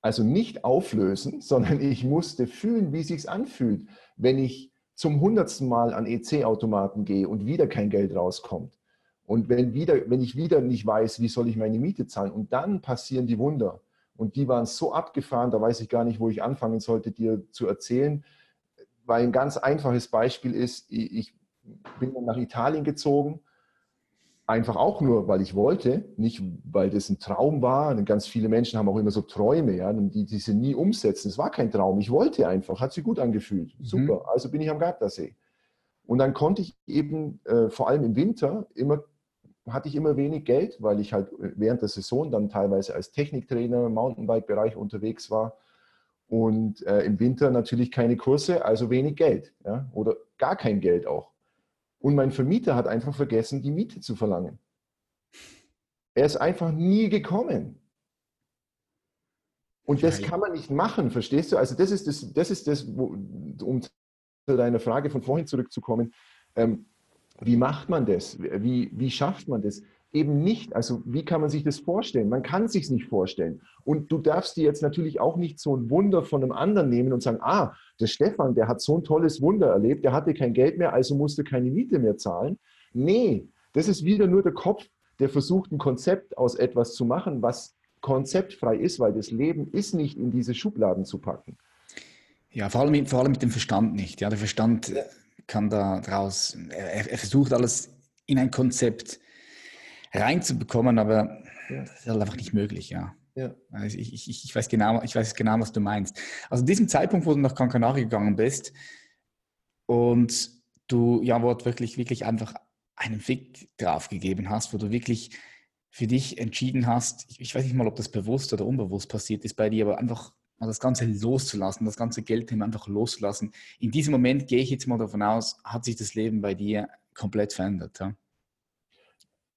Also nicht auflösen, [laughs] sondern ich musste fühlen, wie sich anfühlt, wenn ich zum hundertsten Mal an EC-Automaten gehe und wieder kein Geld rauskommt. Und wenn, wieder, wenn ich wieder nicht weiß, wie soll ich meine Miete zahlen, und dann passieren die Wunder. Und die waren so abgefahren, da weiß ich gar nicht, wo ich anfangen sollte, dir zu erzählen. Weil ein ganz einfaches Beispiel ist, ich bin nach Italien gezogen einfach auch nur, weil ich wollte, nicht weil das ein Traum war. Und ganz viele Menschen haben auch immer so Träume, ja, die, die sie nie umsetzen. Es war kein Traum, ich wollte einfach, hat sich gut angefühlt. Mhm. Super, also bin ich am Gardasee. Und dann konnte ich eben, äh, vor allem im Winter, immer, hatte ich immer wenig Geld, weil ich halt während der Saison dann teilweise als Techniktrainer im Mountainbike-Bereich unterwegs war. Und äh, im Winter natürlich keine Kurse, also wenig Geld. Ja, oder gar kein Geld auch. Und mein Vermieter hat einfach vergessen, die Miete zu verlangen. Er ist einfach nie gekommen. Und das kann man nicht machen, verstehst du? Also das ist das, das, ist das wo, um zu deiner Frage von vorhin zurückzukommen. Ähm, wie macht man das? Wie, wie schafft man das? Eben nicht. Also wie kann man sich das vorstellen? Man kann es sich nicht vorstellen. Und du darfst dir jetzt natürlich auch nicht so ein Wunder von einem anderen nehmen und sagen, ah, der Stefan, der hat so ein tolles Wunder erlebt, der hatte kein Geld mehr, also musste keine Miete mehr zahlen. Nee, das ist wieder nur der Kopf, der versucht, ein Konzept aus etwas zu machen, was konzeptfrei ist, weil das Leben ist nicht in diese Schubladen zu packen. Ja, vor allem, vor allem mit dem Verstand nicht. Ja, der Verstand kann da draus, er, er versucht alles in ein Konzept reinzubekommen, aber ja. das ist halt einfach nicht möglich, ja. ja. Also ich, ich, ich, weiß genau, ich weiß genau, was du meinst. Also in diesem Zeitpunkt, wo du nach Gran Canaria gegangen bist und du ja wirklich, wirklich einfach einen Fick drauf gegeben hast, wo du wirklich für dich entschieden hast, ich, ich weiß nicht mal, ob das bewusst oder unbewusst passiert ist bei dir, aber einfach mal das Ganze loszulassen, das ganze Geldthema einfach loszulassen. In diesem Moment gehe ich jetzt mal davon aus, hat sich das Leben bei dir komplett verändert. Ja?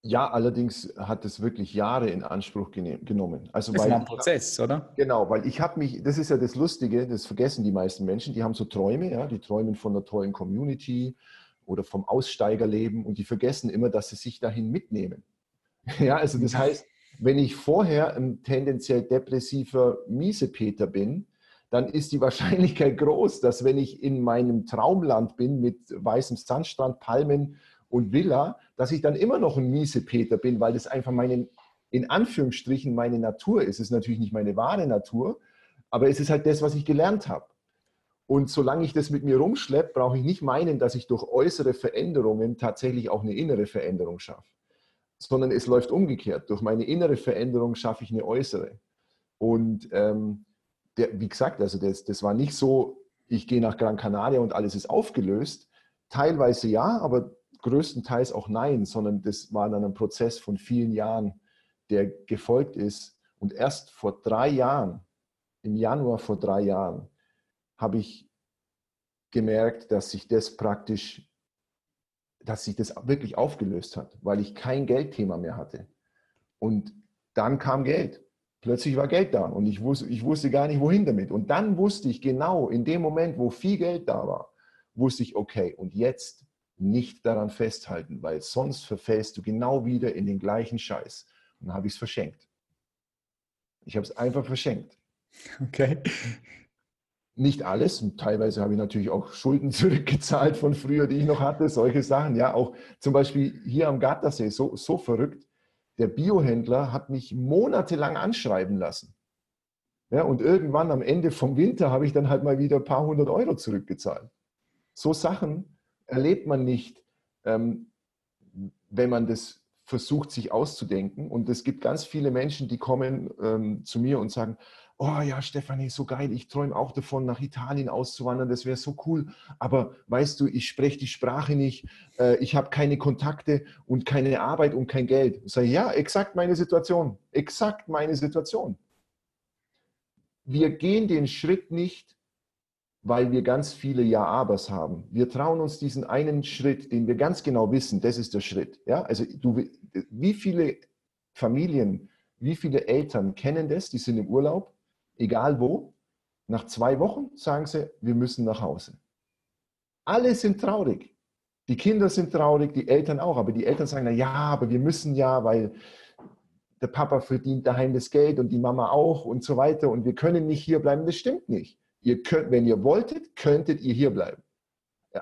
Ja, allerdings hat es wirklich Jahre in Anspruch genommen. Also das weil, war ein Prozess, oder? Genau, weil ich habe mich, das ist ja das Lustige, das vergessen die meisten Menschen, die haben so Träume, ja, die träumen von einer tollen Community oder vom Aussteigerleben und die vergessen immer, dass sie sich dahin mitnehmen. [laughs] Ja, also das heißt, wenn ich vorher ein tendenziell depressiver Miesepeter bin, dann ist die Wahrscheinlichkeit [laughs] groß, dass wenn ich in meinem Traumland bin mit weißem Sandstrand, Palmen und Villa, dass ich dann immer noch ein Miesepeter bin, weil das einfach meine, in Anführungsstrichen meine Natur ist. Es ist natürlich nicht meine wahre Natur, aber es ist halt das, was ich gelernt habe. Und solange ich das mit mir rumschleppe, brauche ich nicht meinen, dass ich durch äußere Veränderungen tatsächlich auch eine innere Veränderung schaffe, sondern es läuft umgekehrt. Durch meine innere Veränderung schaffe ich eine äußere. Und ähm, der, wie gesagt, also das, das war nicht so, ich gehe nach Gran Canaria und alles ist aufgelöst. Teilweise ja, aber größtenteils auch nein, sondern das war dann ein Prozess von vielen Jahren, der gefolgt ist. Und erst vor drei Jahren, im Januar vor drei Jahren, habe ich gemerkt, dass sich das praktisch, dass sich das wirklich aufgelöst hat, weil ich kein Geldthema mehr hatte. Und dann kam Geld. Plötzlich war Geld da und ich wusste, ich wusste gar nicht, wohin damit. Und dann wusste ich genau, in dem Moment, wo viel Geld da war, wusste ich, okay, und jetzt nicht daran festhalten, weil sonst verfällst du genau wieder in den gleichen Scheiß. Und dann habe ich es verschenkt. Ich habe es einfach verschenkt. Okay. Nicht alles. Und teilweise habe ich natürlich auch Schulden [laughs] zurückgezahlt von früher, die ich noch hatte. Solche Sachen. Ja, auch zum Beispiel hier am Gardasee, so, so verrückt. Der Biohändler hat mich monatelang anschreiben lassen. Ja, und irgendwann am Ende vom Winter habe ich dann halt mal wieder ein paar hundert Euro zurückgezahlt. So Sachen erlebt man nicht, ähm, wenn man das versucht, sich auszudenken. Und es gibt ganz viele Menschen, die kommen ähm, zu mir und sagen, oh ja, Stefanie, so geil, ich träume auch davon, nach Italien auszuwandern, das wäre so cool. Aber weißt du, ich spreche die Sprache nicht, äh, ich habe keine Kontakte und keine Arbeit und kein Geld. Ich sage, ja, exakt meine Situation, exakt meine Situation. Wir gehen den Schritt nicht, weil wir ganz viele Ja-Abers haben. Wir trauen uns diesen einen Schritt, den wir ganz genau wissen, das ist der Schritt. Ja? Also du, wie viele Familien, wie viele Eltern kennen das, die sind im Urlaub, egal wo, nach zwei Wochen sagen sie, wir müssen nach Hause. Alle sind traurig. Die Kinder sind traurig, die Eltern auch, aber die Eltern sagen, na ja, aber wir müssen ja, weil der Papa verdient daheim das Geld und die Mama auch und so weiter und wir können nicht hier bleiben. Das stimmt nicht. Ihr könnt, wenn ihr wolltet, könntet ihr hier bleiben.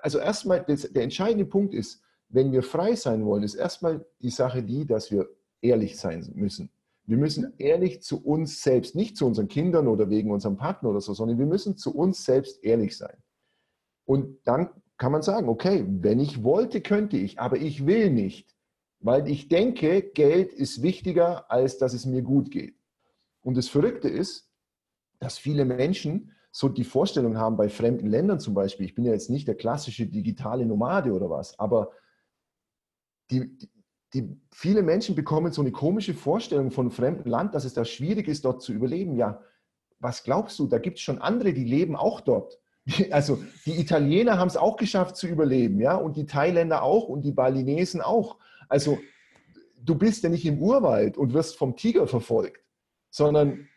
Also erstmal, der entscheidende Punkt ist, wenn wir frei sein wollen, ist erstmal die Sache die, dass wir ehrlich sein müssen. Wir müssen ehrlich zu uns selbst, nicht zu unseren Kindern oder wegen unserem Partner oder so, sondern wir müssen zu uns selbst ehrlich sein. Und dann kann man sagen, okay, wenn ich wollte, könnte ich, aber ich will nicht, weil ich denke, Geld ist wichtiger, als dass es mir gut geht. Und das Verrückte ist, dass viele Menschen so die Vorstellung haben bei fremden Ländern zum Beispiel, ich bin ja jetzt nicht der klassische digitale Nomade oder was, aber die, die, viele Menschen bekommen so eine komische Vorstellung von einem fremden Land, dass es da schwierig ist, dort zu überleben. Ja, was glaubst du? Da gibt es schon andere, die leben auch dort. [laughs] Also die Italiener haben es auch geschafft zu überleben, ja, und die Thailänder auch und die Balinesen auch. Also du bist ja nicht im Urwald und wirst vom Tiger verfolgt, sondern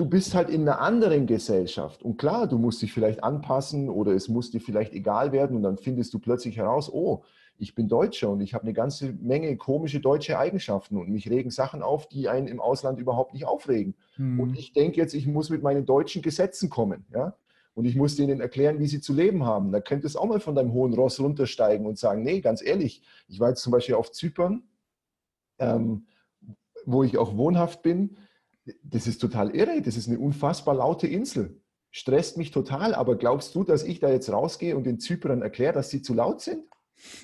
du bist halt in einer anderen Gesellschaft. Und klar, du musst dich vielleicht anpassen oder es muss dir vielleicht egal werden und dann findest du plötzlich heraus, oh, ich bin Deutscher und ich habe eine ganze Menge komische deutsche Eigenschaften und mich regen Sachen auf, die einen im Ausland überhaupt nicht aufregen. Hm. Und ich denke jetzt, ich muss mit meinen deutschen Gesetzen kommen. Ja? Und ich muss denen erklären, wie sie zu leben haben. Da könntest du auch mal von deinem hohen Ross runtersteigen und sagen, nee, ganz ehrlich, ich war jetzt zum Beispiel auf Zypern, ähm, wo ich auch wohnhaft bin das ist total irre. Das ist eine unfassbar laute Insel. Stresst mich total. Aber glaubst du, dass ich da jetzt rausgehe und den Zypern erkläre, dass sie zu laut sind? [laughs]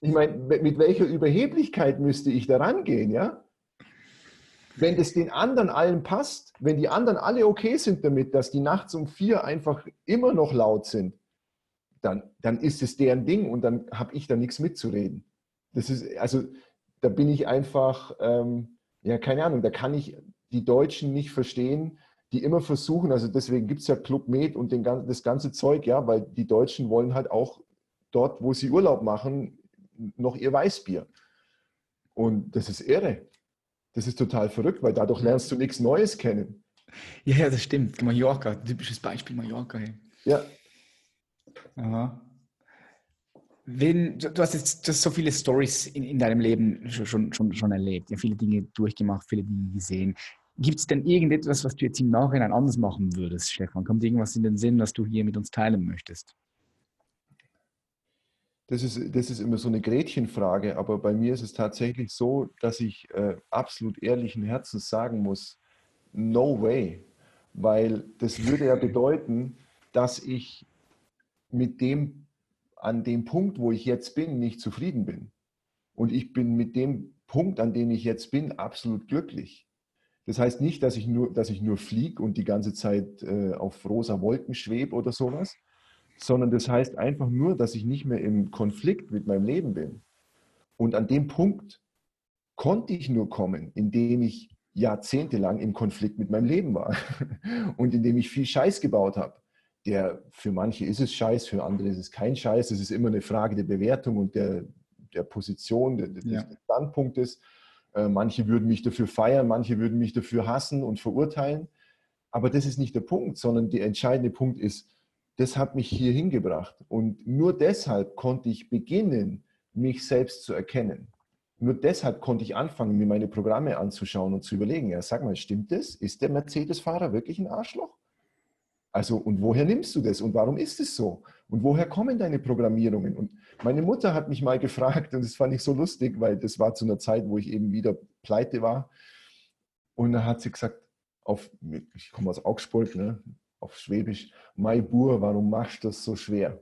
ich meine, mit welcher Überheblichkeit müsste ich da rangehen, ja? Wenn das den anderen allen passt, wenn die anderen alle okay sind damit, dass die nachts um vier einfach immer noch laut sind, dann, dann ist es deren Ding und dann habe ich da nichts mitzureden. Das ist, also da bin ich einfach, ähm, ja, keine Ahnung, da kann ich die Deutschen nicht verstehen, die immer versuchen, also deswegen gibt es ja Club Med und den, das ganze Zeug, ja, weil die Deutschen wollen halt auch dort, wo sie Urlaub machen, noch ihr Weißbier. Und das ist irre. Das ist total verrückt, weil dadurch lernst du nichts Neues kennen. Ja, ja, das stimmt. Mallorca, typisches Beispiel Mallorca. Hey. Ja. Aha. Wenn, du hast jetzt hast so viele Stories in, in, deinem Leben schon, schon, schon erlebt, ja, viele Dinge durchgemacht, viele Dinge gesehen. Gibt es denn irgendetwas, was du jetzt im Nachhinein anders machen würdest, Stefan? Kommt irgendwas in den Sinn, was du hier mit uns teilen möchtest? Das ist, das ist immer so eine Gretchenfrage, aber bei mir ist es tatsächlich so, dass ich äh, absolut ehrlichen Herzens sagen muss, no way, weil das würde ja [laughs] bedeuten, dass ich mit dem an dem Punkt, wo ich jetzt bin, nicht zufrieden bin. Und ich bin mit dem Punkt, an dem ich jetzt bin, absolut glücklich. Das heißt nicht, dass ich nur, dass ich nur fliege und die ganze Zeit äh, auf rosa Wolken schwebe oder sowas, sondern das heißt einfach nur, dass ich nicht mehr im Konflikt mit meinem Leben bin. Und an dem Punkt konnte ich nur kommen, indem ich jahrzehntelang im Konflikt mit meinem Leben war [laughs] und indem ich viel Scheiß gebaut habe. Der für manche ist es Scheiß, für andere ist es kein Scheiß. Es ist immer eine Frage der Bewertung und der, der Position, des ja. Standpunktes. Äh, manche würden mich dafür feiern, manche würden mich dafür hassen und verurteilen. Aber das ist nicht der Punkt, sondern der entscheidende Punkt ist, das hat mich hier hingebracht. Und nur deshalb konnte ich beginnen, mich selbst zu erkennen. Nur deshalb konnte ich anfangen, mir meine Programme anzuschauen und zu überlegen, ja, sag mal, stimmt das? Ist der Mercedes-Fahrer wirklich ein Arschloch? Also, und woher nimmst du das und warum ist es so? Und woher kommen deine Programmierungen? Und meine Mutter hat mich mal gefragt, und das fand ich so lustig, weil das war zu einer Zeit, wo ich eben wieder pleite war. Und da hat sie gesagt, auf, ich komme aus Augsburg, ne, auf Schwäbisch, Mai Bur, warum machst du das so schwer?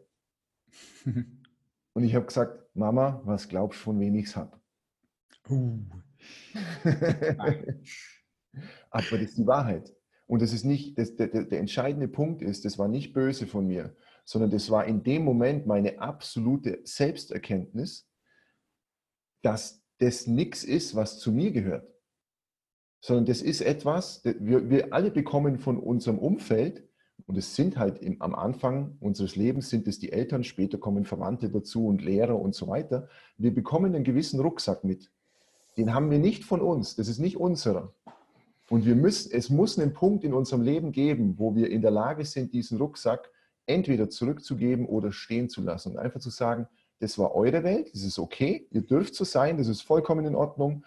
[laughs] und ich habe gesagt, Mama, was glaubst du, von wem ich es habe? Uh. [laughs] Aber das ist die Wahrheit. Und das ist nicht, das, der, der entscheidende Punkt ist, das war nicht böse von mir, sondern das war in dem Moment meine absolute Selbsterkenntnis, dass das nichts ist, was zu mir gehört, sondern das ist etwas, wir, wir alle bekommen von unserem Umfeld, und es sind halt im, am Anfang unseres Lebens sind es die Eltern, später kommen Verwandte dazu und Lehrer und so weiter. Wir bekommen einen gewissen Rucksack mit. Den haben wir nicht von uns, das ist nicht unserer. Und wir müssen, es muss einen Punkt in unserem Leben geben, wo wir in der Lage sind, diesen Rucksack entweder zurückzugeben oder stehen zu lassen und einfach zu sagen, das war eure Welt, das ist okay, ihr dürft so sein, das ist vollkommen in Ordnung,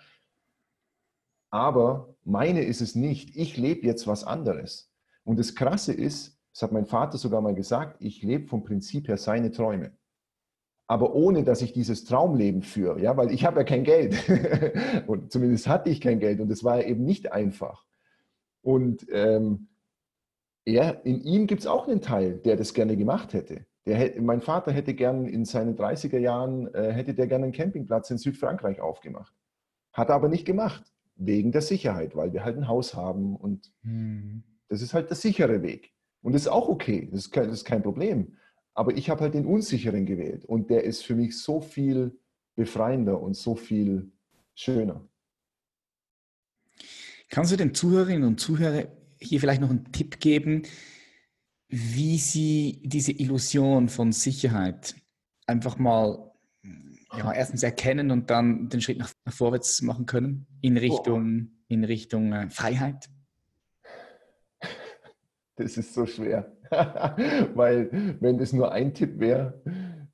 aber meine ist es nicht. Ich lebe jetzt was anderes. Und das Krasse ist, das hat mein Vater sogar mal gesagt, ich lebe vom Prinzip her seine Träume. Aber ohne, dass ich dieses Traumleben führe, ja, weil ich habe ja kein Geld. [laughs] und zumindest hatte ich kein Geld und es war eben nicht einfach. Und ähm, er, in ihm gibt es auch einen Teil, der das gerne gemacht hätte. Der, mein Vater hätte gern in seinen 30er Jahren, äh, hätte der gerne einen Campingplatz in Südfrankreich aufgemacht. Hat er aber nicht gemacht, wegen der Sicherheit, weil wir halt ein Haus haben und mhm. das ist halt der sichere Weg. Und das ist auch okay, das ist kein, das ist kein Problem. Aber ich habe halt den unsicheren gewählt und der ist für mich so viel befreiender und so viel schöner. Kannst du den Zuhörerinnen und Zuhörern hier vielleicht noch einen Tipp geben, wie Sie diese Illusion von Sicherheit einfach mal ja, erstens erkennen und dann den Schritt nach, vorwärts machen können in Richtung, in Richtung äh, Freiheit? Das ist so schwer, [laughs] weil wenn das nur ein Tipp wäre,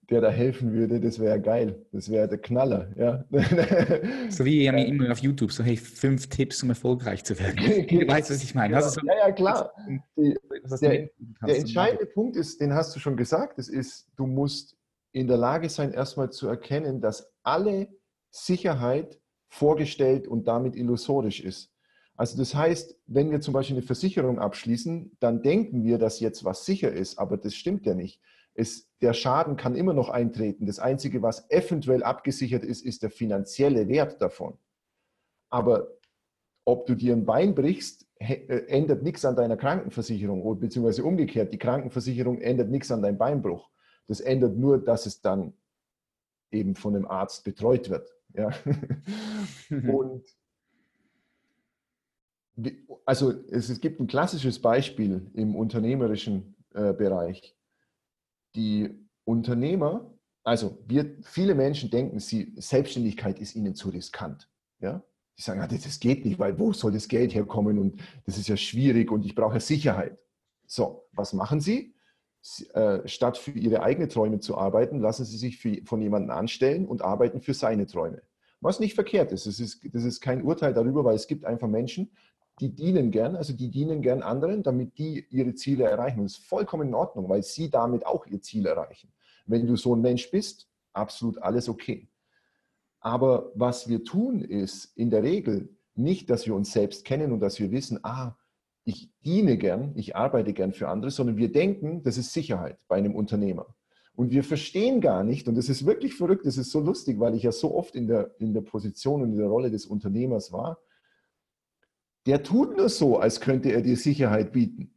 der da helfen würde, das wäre geil. Das wäre der Knaller. Ja. [laughs] So wie ja. immer auf YouTube, so hey, fünf Tipps, um erfolgreich zu werden. Du weißt, was ich meine. Ja, so ja, ja, klar. Die, der, der entscheidende Punkt ist, den hast du schon gesagt, das ist, du musst in der Lage sein, erstmal zu erkennen, dass alle Sicherheit vorgestellt und damit illusorisch ist. Also das heißt, wenn wir zum Beispiel eine Versicherung abschließen, dann denken wir, dass jetzt was sicher ist, aber das stimmt ja nicht. Es, der Schaden kann immer noch eintreten. Das Einzige, was eventuell abgesichert ist, ist der finanzielle Wert davon. Aber ob du dir ein Bein brichst, äh, ändert nichts an deiner Krankenversicherung, beziehungsweise umgekehrt, die Krankenversicherung ändert nichts an deinem Beinbruch. Das ändert nur, dass es dann eben von einem Arzt betreut wird. Ja? [laughs] Und also es, gibt ein klassisches Beispiel im unternehmerischen äh, Bereich die Unternehmer, also wir, viele Menschen denken, sie, Selbstständigkeit ist ihnen zu riskant. Ja? Die sagen, ah, das geht nicht, weil wo soll das Geld herkommen und das ist ja schwierig und ich brauche Sicherheit. So, was machen sie? sie äh, statt für ihre eigenen Träume zu arbeiten, lassen sie sich für, von jemandem anstellen und arbeiten für seine Träume. Was nicht verkehrt ist. Das, ist. das ist kein Urteil darüber, weil es gibt einfach Menschen, die dienen gern, also die dienen gern anderen, damit die ihre Ziele erreichen. Und das ist vollkommen in Ordnung, weil sie damit auch ihr Ziel erreichen. Wenn du so ein Mensch bist, absolut alles okay. Aber was wir tun, ist in der Regel nicht, dass wir uns selbst kennen und dass wir wissen, ah, ich diene gern, ich arbeite gern für andere, sondern wir denken, das ist Sicherheit bei einem Unternehmer. Und wir verstehen gar nicht, und das ist wirklich verrückt, das ist so lustig, weil ich ja so oft in der, in der Position und in der Rolle des Unternehmers war, der tut nur so, als könnte er dir Sicherheit bieten.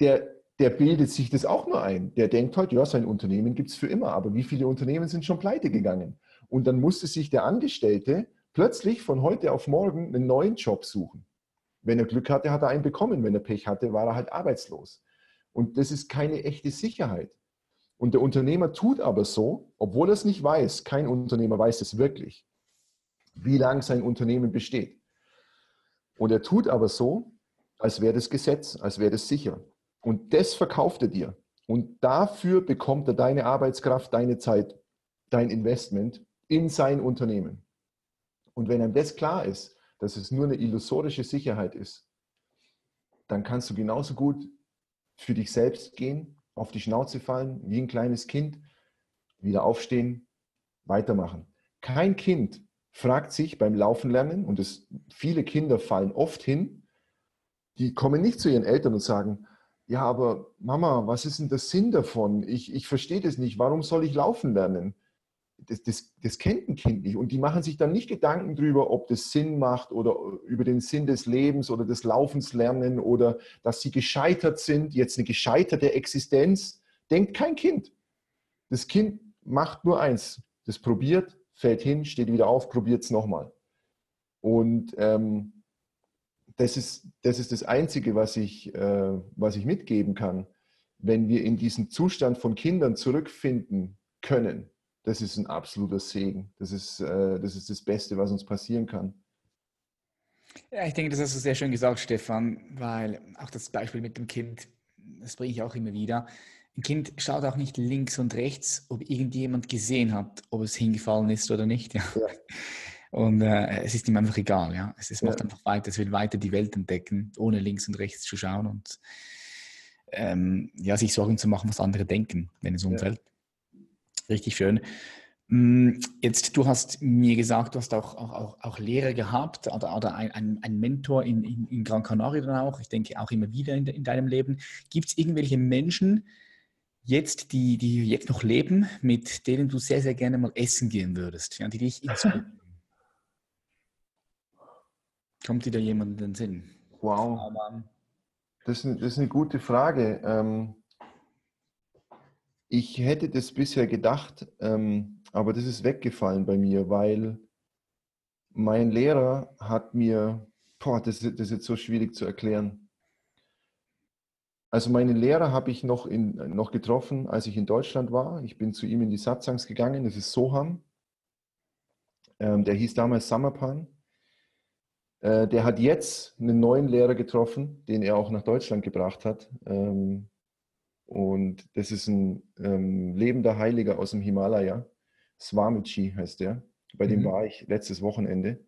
Der, der bildet sich das auch nur ein. Der denkt halt, ja, sein Unternehmen gibt es für immer, aber wie viele Unternehmen sind schon pleite gegangen? Und dann musste sich der Angestellte plötzlich von heute auf morgen einen neuen Job suchen. Wenn er Glück hatte, hat er einen bekommen. Wenn er Pech hatte, war er halt arbeitslos. Und das ist keine echte Sicherheit. Und der Unternehmer tut aber so, obwohl er es nicht weiß, kein Unternehmer weiß es wirklich, wie lange sein Unternehmen besteht. Und er tut aber so, als wäre das Gesetz, als wäre das sicher. Und das verkauft er dir. Und dafür bekommt er deine Arbeitskraft, deine Zeit, dein Investment in sein Unternehmen. Und wenn einem das klar ist, dass es nur eine illusorische Sicherheit ist, dann kannst du genauso gut für dich selbst gehen, auf die Schnauze fallen, wie ein kleines Kind, wieder aufstehen, weitermachen. Kein Kind fragt sich beim Laufen lernen, und es, viele Kinder fallen oft hin, die kommen nicht zu ihren Eltern und sagen, ja, aber Mama, was ist denn der Sinn davon? Ich, ich verstehe das nicht. Warum soll ich laufen lernen? Das, das, das kennt ein Kind nicht. Und die machen sich dann nicht Gedanken darüber, ob das Sinn macht oder über den Sinn des Lebens oder des Laufens lernen oder dass sie gescheitert sind, jetzt eine gescheiterte Existenz. Denkt kein Kind. Das Kind macht nur eins. Das probiert, fällt hin, steht wieder auf, probiert es nochmal. Und ähm, das ist, das ist das Einzige, was ich, äh, was ich mitgeben kann. Wenn wir in diesen Zustand von Kindern zurückfinden können, das ist ein absoluter Segen. Das ist, äh, das ist das Beste, was uns passieren kann. Ja, ich denke, das hast du sehr schön gesagt, Stefan, weil auch das Beispiel mit dem Kind, das bringe ich auch immer wieder. Ein Kind schaut auch nicht links und rechts, ob irgendjemand gesehen hat, ob es hingefallen ist oder nicht. Ja. ja. Und äh, es ist ihm einfach egal, ja. Es, es macht ja. einfach weiter, es will weiter die Welt entdecken, ohne links und rechts zu schauen und ähm, ja, sich Sorgen zu machen, was andere denken, wenn es umfällt. Ja. Richtig schön. Mm, jetzt, du hast mir gesagt, du hast auch, auch, auch, Lehrer gehabt oder, oder ein, ein, Mentor in, in, in, Gran Canaria dann auch, ich denke auch immer wieder in, in deinem Leben. Gibt es irgendwelche Menschen jetzt, die, die jetzt noch leben, mit denen du sehr, sehr gerne mal essen gehen würdest, ja, die dich [laughs] inspirieren? Kommt dir da jemand in den Sinn? Wow. Das ist, das ist eine gute Frage. Ähm, ich hätte das bisher gedacht, ähm, aber das ist weggefallen bei mir, weil mein Lehrer hat mir, boah, das, das ist jetzt so schwierig zu erklären. Also meinen Lehrer habe ich noch, in, noch getroffen, als ich in Deutschland war. Ich bin zu ihm in die Satsangs gegangen, das ist Soham. Ähm, der hieß damals Samarpan. Äh, der hat jetzt einen neuen Lehrer getroffen, den er auch nach Deutschland gebracht hat. Ähm, und das ist ein ähm, lebender Heiliger aus dem Himalaya. Swamiji heißt der. Bei mhm. dem war ich letztes Wochenende.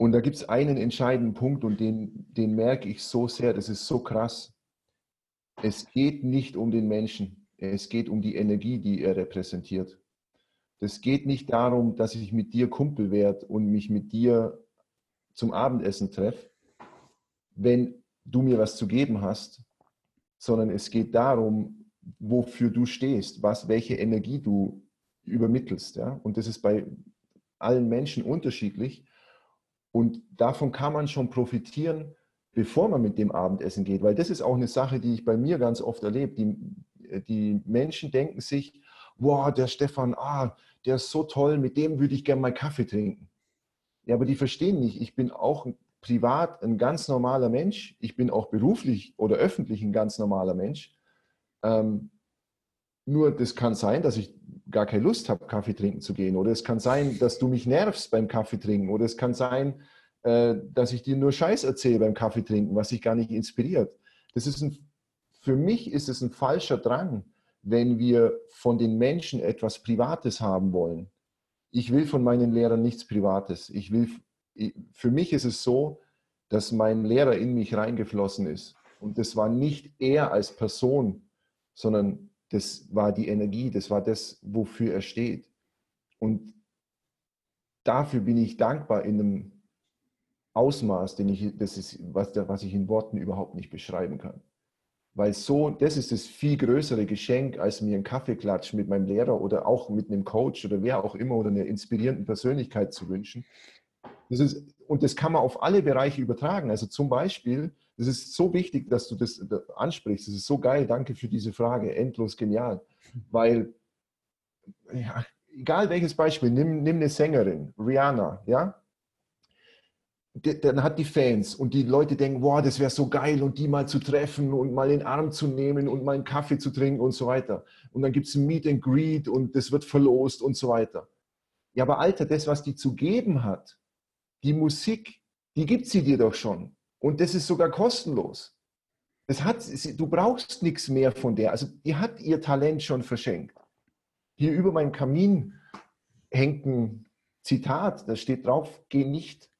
Und da gibt es einen entscheidenden Punkt und den, den merke ich so sehr, das ist so krass. Es geht nicht um den Menschen, es geht um die Energie, die er repräsentiert. Das geht nicht darum, dass ich mit dir Kumpel werde und mich mit dir zum Abendessen treffe, wenn du mir was zu geben hast, sondern es geht darum, wofür du stehst, was, welche Energie du übermittelst. Ja? Und das ist bei allen Menschen unterschiedlich. Und davon kann man schon profitieren, bevor man mit dem Abendessen geht, weil das ist auch eine Sache, die ich bei mir ganz oft erlebe. Die, die Menschen denken sich, wow, der Stefan, ah, der ist so toll, mit dem würde ich gerne mal Kaffee trinken. Ja, aber die verstehen nicht, ich bin auch privat ein ganz normaler Mensch, ich bin auch beruflich oder öffentlich ein ganz normaler Mensch. Ähm, nur das kann sein, dass ich gar keine Lust habe, Kaffee trinken zu gehen. Oder es kann sein, dass du mich nervst beim Kaffee trinken. Oder es kann sein, äh, dass ich dir nur Scheiß erzähle beim Kaffee trinken, was dich gar nicht inspiriert. Das ist ein, für mich ist es ein falscher Drang, wenn wir von den Menschen etwas Privates haben wollen. Ich will von meinen Lehrern nichts Privates. Ich will, für mich ist es so, dass mein Lehrer in mich reingeflossen ist. Und das war nicht er als Person, sondern das war die Energie, das war das, wofür er steht. Und dafür bin ich dankbar in einem Ausmaß, den ich, das ist, was, was ich in Worten überhaupt nicht beschreiben kann. Weil so, das ist das viel größere Geschenk, als mir einen Kaffeeklatsch mit meinem Lehrer oder auch mit einem Coach oder wer auch immer oder einer inspirierenden Persönlichkeit zu wünschen. Das ist, und das kann man auf alle Bereiche übertragen. Also zum Beispiel, das ist so wichtig, dass du das ansprichst. Das ist so geil. Danke für diese Frage. Endlos genial. Weil, ja, egal welches Beispiel, nimm, nimm eine Sängerin, Rihanna, ja? dann hat die Fans und die Leute denken, wow, das wäre so geil und die mal zu treffen und mal in den Arm zu nehmen und mal einen Kaffee zu trinken und so weiter. Und dann gibt es ein Meet and Greet und das wird verlost und so weiter. Ja, aber Alter, das, was die zu geben hat, die Musik, die gibt sie dir doch schon. Und das ist sogar kostenlos. Das hat, du brauchst nichts mehr von der. Also die hat ihr Talent schon verschenkt. Hier über meinem Kamin hängt ein Zitat, da steht drauf, geh nicht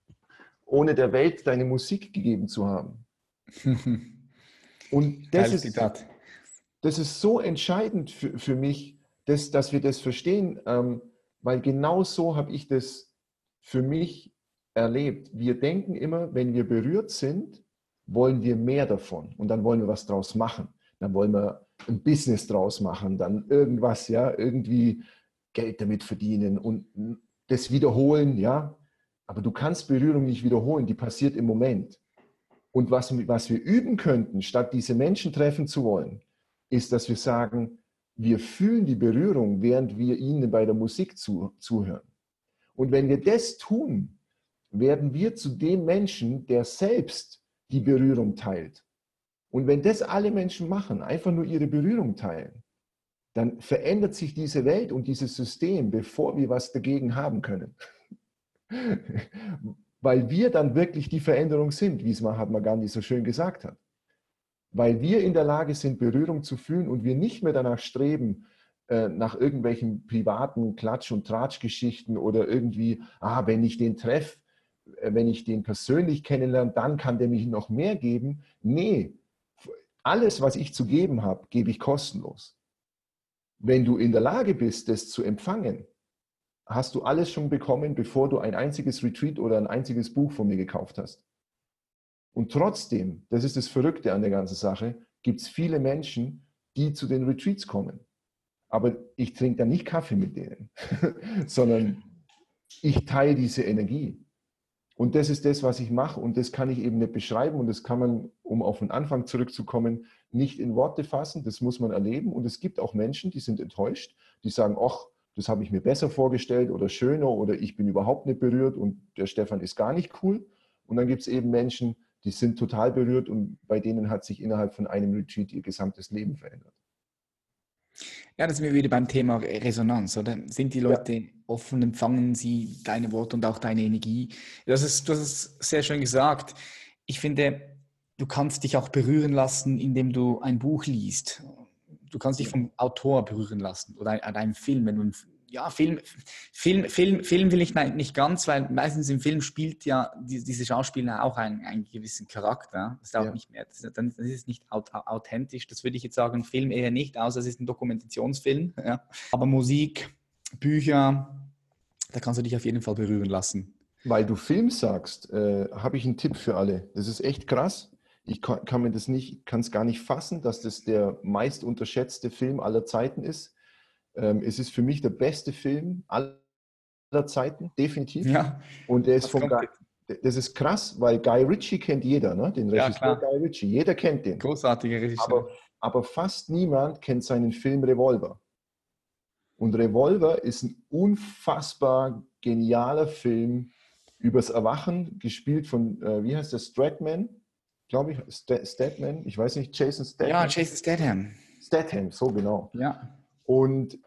ohne der Welt deine Musik gegeben zu haben. Und [laughs] das ist, das ist so entscheidend für, für mich, dass, dass wir das verstehen, ähm, weil genau so habe ich das für mich erlebt. Wir denken immer, wenn wir berührt sind, wollen wir mehr davon und dann wollen wir was draus machen. Dann wollen wir ein Business draus machen, dann irgendwas, ja, irgendwie Geld damit verdienen und das wiederholen, ja, aber du kannst Berührung nicht wiederholen, die passiert im Moment. Und was, was wir üben könnten, statt diese Menschen treffen zu wollen, ist, dass wir sagen, wir fühlen die Berührung, während wir ihnen bei der Musik zu, zuhören. Und wenn wir das tun, werden wir zu dem Menschen, der selbst die Berührung teilt. Und wenn das alle Menschen machen, einfach nur ihre Berührung teilen, dann verändert sich diese Welt und dieses System, bevor wir was dagegen haben können. [laughs] Weil wir dann wirklich die Veränderung sind, wie es Mahatma Gandhi so schön gesagt hat. Weil wir in der Lage sind, Berührung zu fühlen und wir nicht mehr danach streben, äh, nach irgendwelchen privaten Klatsch- und Tratschgeschichten oder irgendwie, ah, wenn ich den treffe, wenn ich den persönlich kennenlerne, dann kann der mich noch mehr geben. Nee, alles, was ich zu geben habe, gebe ich kostenlos. Wenn du in der Lage bist, das zu empfangen, hast du alles schon bekommen, bevor du ein einziges Retreat oder ein einziges Buch von mir gekauft hast. Und trotzdem, das ist das Verrückte an der ganzen Sache, gibt es viele Menschen, die zu den Retreats kommen. Aber ich trinke dann nicht Kaffee mit denen, [laughs] sondern ich teile diese Energie. Und das ist das, was ich mache und das kann ich eben nicht beschreiben und das kann man, um auf den Anfang zurückzukommen, nicht in Worte fassen. Das muss man erleben und es gibt auch Menschen, die sind enttäuscht, die sagen, ach, das habe ich mir besser vorgestellt oder schöner oder ich bin überhaupt nicht berührt und der Stefan ist gar nicht cool. Und dann gibt es eben Menschen, die sind total berührt und bei denen hat sich innerhalb von einem Retreat ihr gesamtes Leben verändert. Ja, das sind wir wieder beim Thema Resonanz, oder? Sind die Leute ja. offen, empfangen sie deine Worte und auch deine Energie? Das ist, du hast es sehr schön gesagt. Ich finde, du kannst dich auch berühren lassen, indem du ein Buch liest du kannst dich vom Autor berühren lassen oder an einem Film. Wenn du ja, Film, Film, Film, Film will ich nicht ganz, weil meistens im Film spielt ja die, diese Schauspieler auch einen, einen gewissen Charakter. Das ist auch ja. nicht mehr, das, das ist nicht authentisch. Das würde ich jetzt sagen, Film eher nicht, außer es ist ein Dokumentationsfilm. [laughs] Ja. Aber Musik, Bücher, da kannst du dich auf jeden Fall berühren lassen. Weil du Film sagst, äh, habe ich einen Tipp für alle. Das ist echt krass ich kann, kann mir das nicht, kann es gar nicht fassen, dass das der meist unterschätzte Film aller Zeiten ist. Ähm, es ist für mich der beste Film aller Zeiten, definitiv. Ja. Und der ist von Guy, das ist krass, weil Guy Ritchie kennt jeder, ne? den Regisseur ja, Guy Ritchie. Jeder kennt den. Großartiger Regisseur. Aber, aber fast niemand kennt seinen Film Revolver. Und Revolver ist ein unfassbar genialer Film übers Erwachen, gespielt von, äh, wie heißt der, Stratman glaube ich, Statman, ich weiß nicht, Jason Statham. Ja, Jason Statham. Statham, so genau. Ja. Und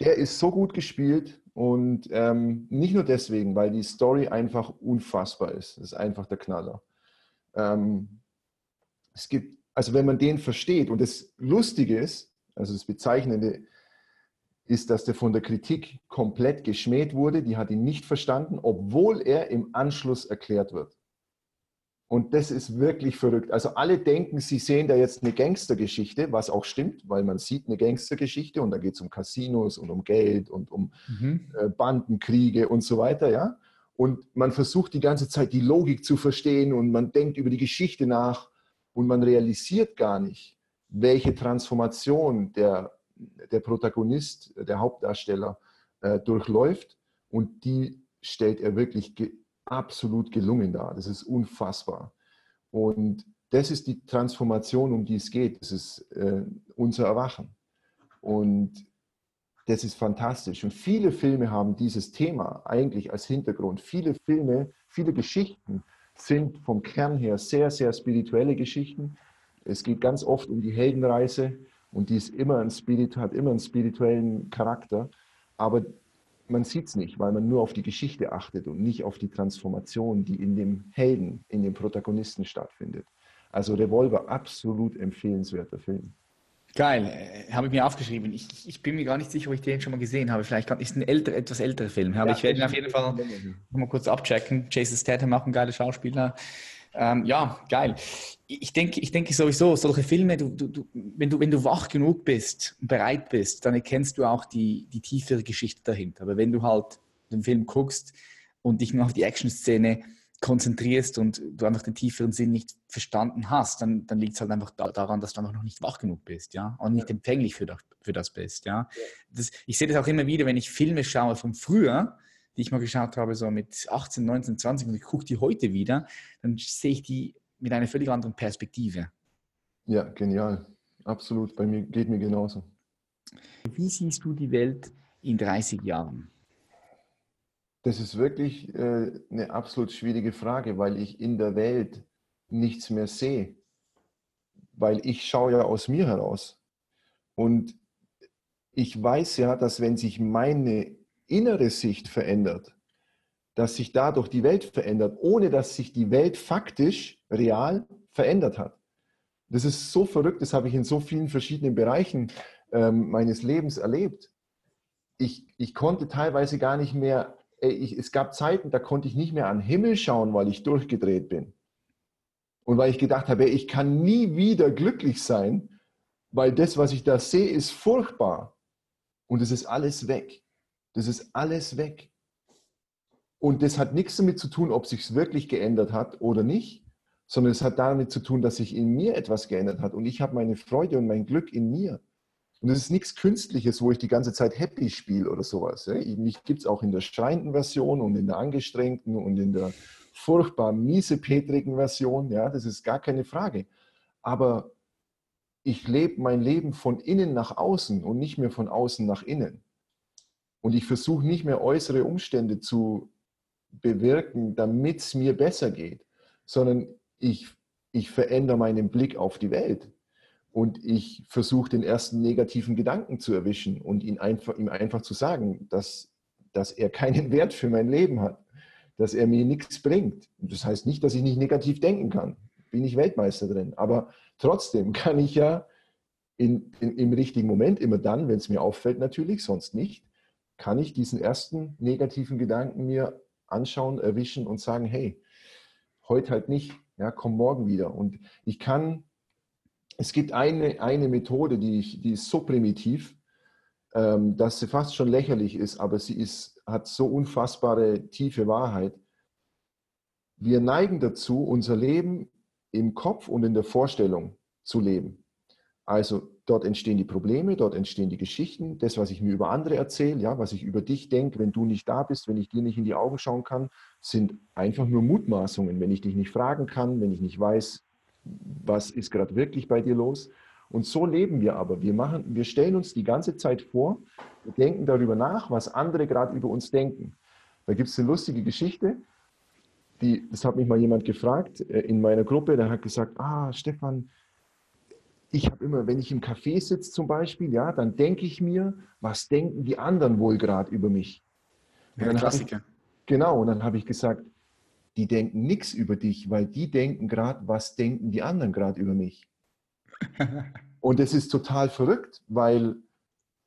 der ist so gut gespielt und ähm, nicht nur deswegen, weil die Story einfach unfassbar ist. Das ist einfach der Knaller. Ähm, es gibt, also wenn man den versteht und das Lustige ist, also das Bezeichnende ist, dass der von der Kritik komplett geschmäht wurde. Die hat ihn nicht verstanden, obwohl er im Anschluss erklärt wird. Und das ist wirklich verrückt. Also alle denken, sie sehen da jetzt eine Gangstergeschichte, was auch stimmt, weil man sieht eine Gangstergeschichte und da geht es um Casinos und um Geld und um mhm. Äh, Bandenkriege und so weiter, ja. Und man versucht die ganze Zeit die Logik zu verstehen und man denkt über die Geschichte nach und man realisiert gar nicht, welche Transformation der, der Protagonist, der Hauptdarsteller äh, durchläuft und die stellt er wirklich absolut gelungen dar. Das ist unfassbar. Und das ist die Transformation, um die es geht. Das ist äh, unser Erwachen. Und das ist fantastisch. Und viele Filme haben dieses Thema eigentlich als Hintergrund. Viele Filme, viele Geschichten sind vom Kern her sehr, sehr spirituelle Geschichten. Es geht ganz oft um die Heldenreise und die ist immer ein Spirit, hat immer einen spirituellen Charakter. Aber man sieht es nicht, weil man nur auf die Geschichte achtet und nicht auf die Transformation, die in dem Helden, in dem Protagonisten stattfindet. Also Revolver, absolut empfehlenswerter Film. Geil, äh, habe ich mir aufgeschrieben. Ich, ich, bin mir gar nicht sicher, ob ich den schon mal gesehen habe. Vielleicht ist es ein älter, etwas älterer Film. Aber ja, ich werde ihn auf jeden Fall mal kurz abchecken. Jason Statham, auch ein geiler Schauspieler. Ähm, ja, geil. Ich denke, ich denke sowieso, solche Filme, du, du, wenn, du, wenn du wach genug bist und bereit bist, dann erkennst du auch die, die tiefere Geschichte dahinter. Aber wenn du halt den Film guckst und dich nur auf die Action-Szene konzentrierst und du einfach den tieferen Sinn nicht verstanden hast, dann, dann liegt es halt einfach da, daran, dass du einfach noch nicht wach genug bist, ja, und nicht empfänglich für das, für das bist, ja. Das, ich sehe das auch immer wieder, wenn ich Filme schaue von früher, die ich mal geschaut habe, so mit 18, 19, 20 und ich gucke die heute wieder, dann sehe ich die mit einer völlig anderen Perspektive. Ja, genial. Absolut. Bei mir geht mir genauso. Wie siehst du die Welt in 30 Jahren? Das ist wirklich äh, eine absolut schwierige Frage, weil ich in der Welt nichts mehr sehe. Weil ich schaue ja aus mir heraus. Und ich weiß ja, dass wenn sich meine innere Sicht verändert, dass sich dadurch die Welt verändert, ohne dass sich die Welt faktisch, real verändert hat. Das ist so verrückt, das habe ich in so vielen verschiedenen Bereichen ähm, meines Lebens erlebt. Ich, ich konnte teilweise gar nicht mehr ich, es gab Zeiten, da konnte ich nicht mehr an den Himmel schauen, weil ich durchgedreht bin. Und weil ich gedacht habe, ich kann nie wieder glücklich sein, weil das, was ich da sehe, ist furchtbar. Und es ist alles weg. Das ist alles weg. Und das hat nichts damit zu tun, ob sich es wirklich geändert hat oder nicht, sondern es hat damit zu tun, dass sich in mir etwas geändert hat. Und ich habe meine Freude und mein Glück in mir. Und es ist nichts Künstliches, wo ich die ganze Zeit happy spiele oder sowas. Mich gibt es auch in der schreienden Version und in der angestrengten und in der furchtbar miesepetrigen Version. Ja, das ist gar keine Frage. Aber ich lebe mein Leben von innen nach außen und nicht mehr von außen nach innen. Und ich versuche nicht mehr äußere Umstände zu bewirken, damit es mir besser geht, sondern ich, ich verändere meinen Blick auf die Welt und ich versuche den ersten negativen Gedanken zu erwischen und ihn einfach, ihm einfach zu sagen, dass, dass er keinen [laughs] Wert für mein Leben hat, dass er mir nichts bringt. Das heißt nicht, dass ich nicht negativ denken kann. Bin ich Weltmeister drin. Aber trotzdem kann ich ja in, in, im richtigen Moment, immer dann, wenn es mir auffällt natürlich, sonst nicht, kann ich diesen ersten negativen Gedanken mir anschauen, erwischen und sagen, hey, heute halt nicht, ja, komm morgen wieder. Und ich kann es gibt eine, eine Methode, die, ich, die ist so primitiv, ähm, dass sie fast schon lächerlich ist, aber sie ist, hat so unfassbare tiefe Wahrheit. Wir neigen dazu, unser Leben im Kopf und in der Vorstellung zu leben. Also dort entstehen die Probleme, dort entstehen die Geschichten, das, was ich mir über andere erzähle, ja, was ich über dich denke, wenn du nicht da bist, wenn ich dir nicht in die Augen schauen kann, sind einfach nur Mutmaßungen, wenn ich dich nicht fragen kann, wenn ich nicht weiß, was ist gerade wirklich bei dir los. Und so leben wir aber. Wir, machen, wir stellen uns die ganze Zeit vor, wir denken darüber nach, was andere gerade über uns denken. Da gibt es eine lustige Geschichte, die, das hat mich mal jemand gefragt äh, in meiner Gruppe, der hat gesagt, ah, Stefan, ich habe immer, wenn ich im Café sitze zum Beispiel, ja, dann denke ich mir, was denken die anderen wohl gerade über mich? Ja, Klassiker. Ich, genau, und dann habe ich gesagt, die denken nichts über dich, weil die denken gerade, was denken die anderen gerade über mich. [laughs] Und es ist total verrückt, weil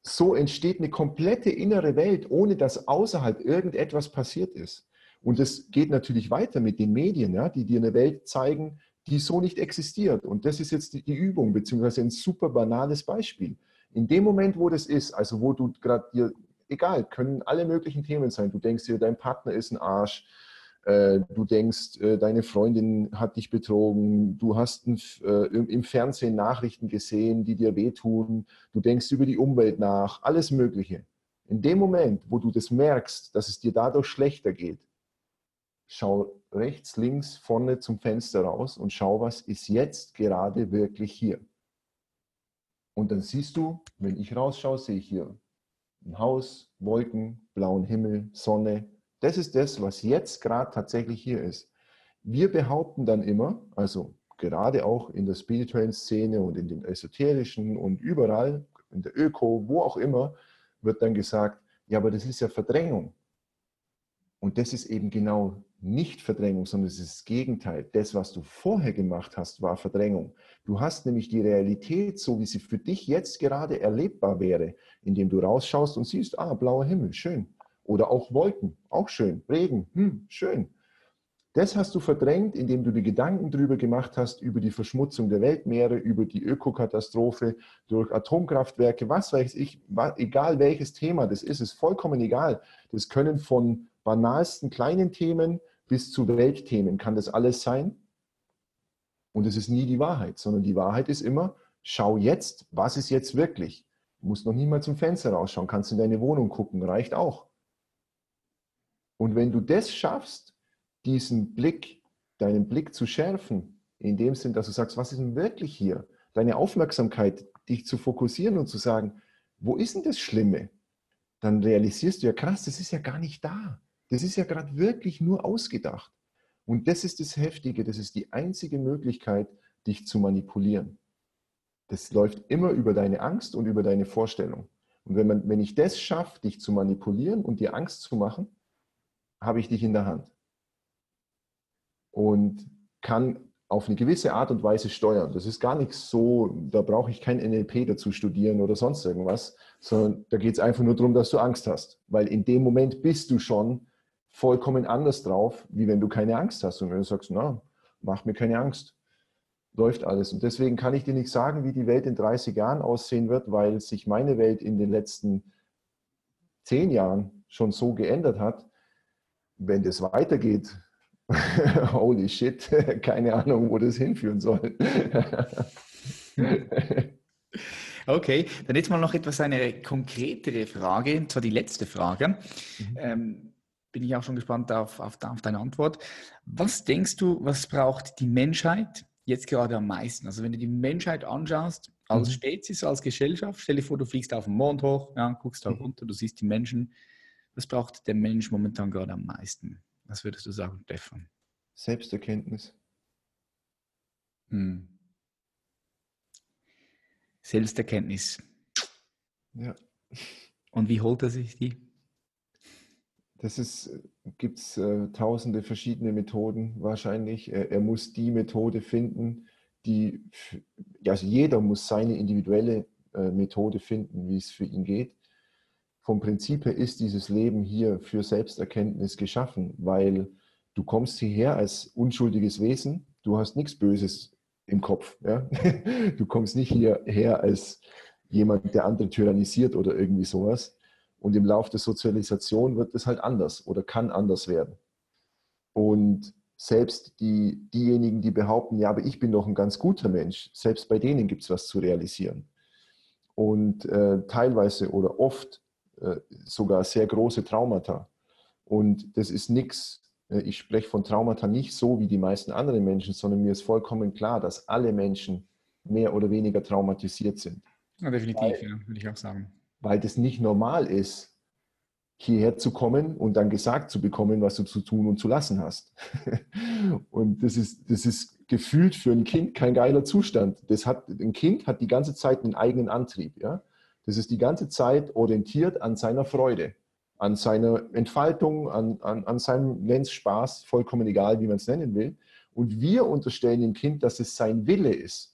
so entsteht eine komplette innere Welt, ohne dass außerhalb irgendetwas passiert ist. Und es geht natürlich weiter mit den Medien, ja, die dir eine Welt zeigen, die so nicht existiert. Und das ist jetzt die, Übung, beziehungsweise ein super banales Beispiel. In dem Moment, wo das ist, also wo du gerade dir, egal, können alle möglichen Themen sein, du denkst dir, dein Partner ist ein Arsch, äh, du denkst, äh, deine Freundin hat dich betrogen, du hast äh, im Fernsehen Nachrichten gesehen, die dir wehtun, du denkst über die Umwelt nach, alles Mögliche. In dem Moment, wo du das merkst, dass es dir dadurch schlechter geht, schau rechts, links, vorne zum Fenster raus und schau, was ist jetzt gerade wirklich hier. Und dann siehst du, wenn ich rausschaue, sehe ich hier ein Haus, Wolken, blauen Himmel, Sonne. Das ist das, was jetzt gerade tatsächlich hier ist. Wir behaupten dann immer, also gerade auch in der spirituellen Szene und in den esoterischen und überall, in der Öko, wo auch immer, wird dann gesagt, ja, aber das ist ja Verdrängung. Und das ist eben genau nicht Verdrängung, sondern es ist das Gegenteil. Das, was du vorher gemacht hast, war Verdrängung. Du hast nämlich die Realität, so wie sie für dich jetzt gerade erlebbar wäre, indem du rausschaust und siehst, ah, blauer Himmel, schön. Oder auch Wolken, auch schön. Regen, hm, schön. Das hast du verdrängt, indem du dir Gedanken darüber gemacht hast, über die Verschmutzung der Weltmeere, über die Ökokatastrophe durch Atomkraftwerke, was weiß ich, egal welches Thema das ist, ist vollkommen egal. Das können von banalsten kleinen Themen bis zu Weltthemen kann das alles sein. Und es ist nie die Wahrheit, sondern die Wahrheit ist immer, schau jetzt, was ist jetzt wirklich. Du musst noch nie mal zum Fenster rausschauen, kannst in deine Wohnung gucken, reicht auch. Und wenn du das schaffst, diesen Blick, deinen Blick zu schärfen, in dem Sinn, dass du sagst, was ist denn wirklich hier? Deine Aufmerksamkeit, dich zu fokussieren und zu sagen, wo ist denn das Schlimme? Dann realisierst du ja, krass, das ist ja gar nicht da. Das ist ja gerade wirklich nur ausgedacht. Und das ist das Heftige, das ist die einzige Möglichkeit, dich zu manipulieren. Das läuft immer über deine Angst und über deine Vorstellung. Und wenn, man, wenn ich das schaffe, dich zu manipulieren und dir Angst zu machen, habe ich dich in der Hand. Und kann auf eine gewisse Art und Weise steuern. Das ist gar nichts so, da brauche ich kein NLP dazu studieren oder sonst irgendwas, sondern da geht es einfach nur darum, dass du Angst hast. Weil in dem Moment bist du schon vollkommen anders drauf, wie wenn du keine Angst hast. Und wenn du sagst, na, mach mir keine Angst, läuft alles. Und deswegen kann ich dir nicht sagen, wie die Welt in 30 Jahren aussehen wird, weil sich meine Welt in den letzten zehn Jahren schon so geändert hat. Wenn das weitergeht, [laughs] holy shit, [laughs] keine Ahnung, wo das hinführen soll. [laughs] okay, dann jetzt mal noch etwas eine konkretere Frage, und zwar die letzte Frage. Mhm. Ähm, bin ich auch schon gespannt auf, auf, auf deine Antwort. Was denkst du, was braucht die Menschheit jetzt gerade am meisten? Also wenn du die Menschheit anschaust, als mhm. Spezies, als Gesellschaft, stell dir vor, du fliegst auf den Mond hoch, ja, guckst da mhm. runter, du siehst die Menschen. Was braucht der Mensch momentan gerade am meisten? Was würdest du sagen, Stefan? Selbsterkenntnis. Hm. Selbsterkenntnis. Ja. Und wie holt er sich die? Das ist, gibt es äh, tausende verschiedene Methoden wahrscheinlich. Er, er, muss die Methode finden, die, also jeder muss seine individuelle äh, Methode finden, wie es für ihn geht. Vom Prinzip her ist dieses Leben hier für Selbsterkenntnis geschaffen, weil du kommst hierher als unschuldiges Wesen, du hast nichts Böses im Kopf. Ja? [laughs] Du kommst nicht hierher als jemand, der andere tyrannisiert oder irgendwie sowas, und im Laufe der Sozialisation wird es halt anders oder kann anders werden. Und selbst die, diejenigen, die behaupten, ja, aber ich bin doch ein ganz guter Mensch, selbst bei denen gibt es was zu realisieren. Und äh, teilweise oder oft äh, sogar sehr große Traumata. Und das ist nichts, äh, ich spreche von Traumata nicht so wie die meisten anderen Menschen, sondern mir ist vollkommen klar, dass alle Menschen mehr oder weniger traumatisiert sind. Ja, definitiv, Weil, ja, würde ich auch sagen weil das nicht normal ist, hierher zu kommen und dann gesagt zu bekommen, was du zu tun und zu lassen hast. [laughs] und das ist, das ist gefühlt für ein Kind kein geiler Zustand. Das hat, ein Kind hat die ganze Zeit einen eigenen Antrieb. Ja? Das ist die ganze Zeit orientiert an seiner Freude, an seiner Entfaltung, an, an, an seinem Nennenspaß, vollkommen egal, wie man es nennen will. Und wir unterstellen dem Kind, dass es sein Wille ist.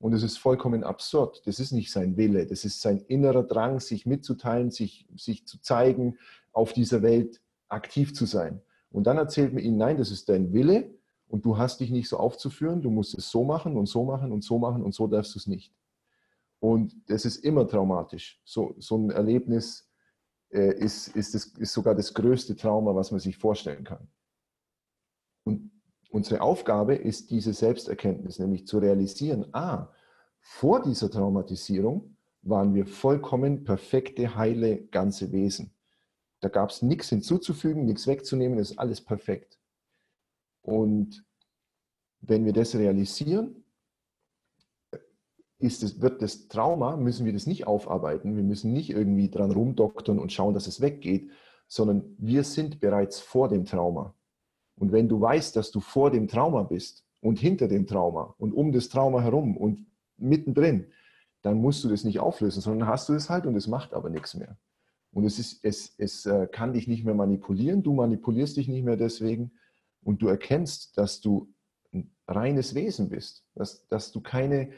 Und es ist vollkommen absurd. Das ist nicht sein Wille, das ist sein innerer Drang, sich mitzuteilen, sich, sich zu zeigen, auf dieser Welt aktiv zu sein. Und dann erzählt man ihm, nein, das ist dein Wille und du hast dich nicht so aufzuführen, du musst es so machen und so machen und so machen und so darfst du es nicht. Und das ist immer traumatisch. So, so ein Erlebnis äh, ist, ist, das, ist sogar das größte Trauma, was man sich vorstellen kann. Und Unsere Aufgabe ist diese Selbsterkenntnis, nämlich zu realisieren, ah, vor dieser Traumatisierung waren wir vollkommen perfekte, heile, ganze Wesen. Da gab es nichts hinzuzufügen, nichts wegzunehmen, ist alles perfekt. Und wenn wir das realisieren, ist es, wird das Trauma, müssen wir das nicht aufarbeiten, wir müssen nicht irgendwie dran rumdoktern und schauen, dass es weggeht, sondern wir sind bereits vor dem Trauma. Und wenn du weißt, dass du vor dem Trauma bist und hinter dem Trauma und um das Trauma herum und mittendrin, dann musst du das nicht auflösen, sondern hast du es halt und es macht aber nichts mehr. Und es, ist, es, es äh, kann dich nicht mehr manipulieren, du manipulierst dich nicht mehr deswegen und du erkennst, dass du ein reines Wesen bist, dass, dass du keine,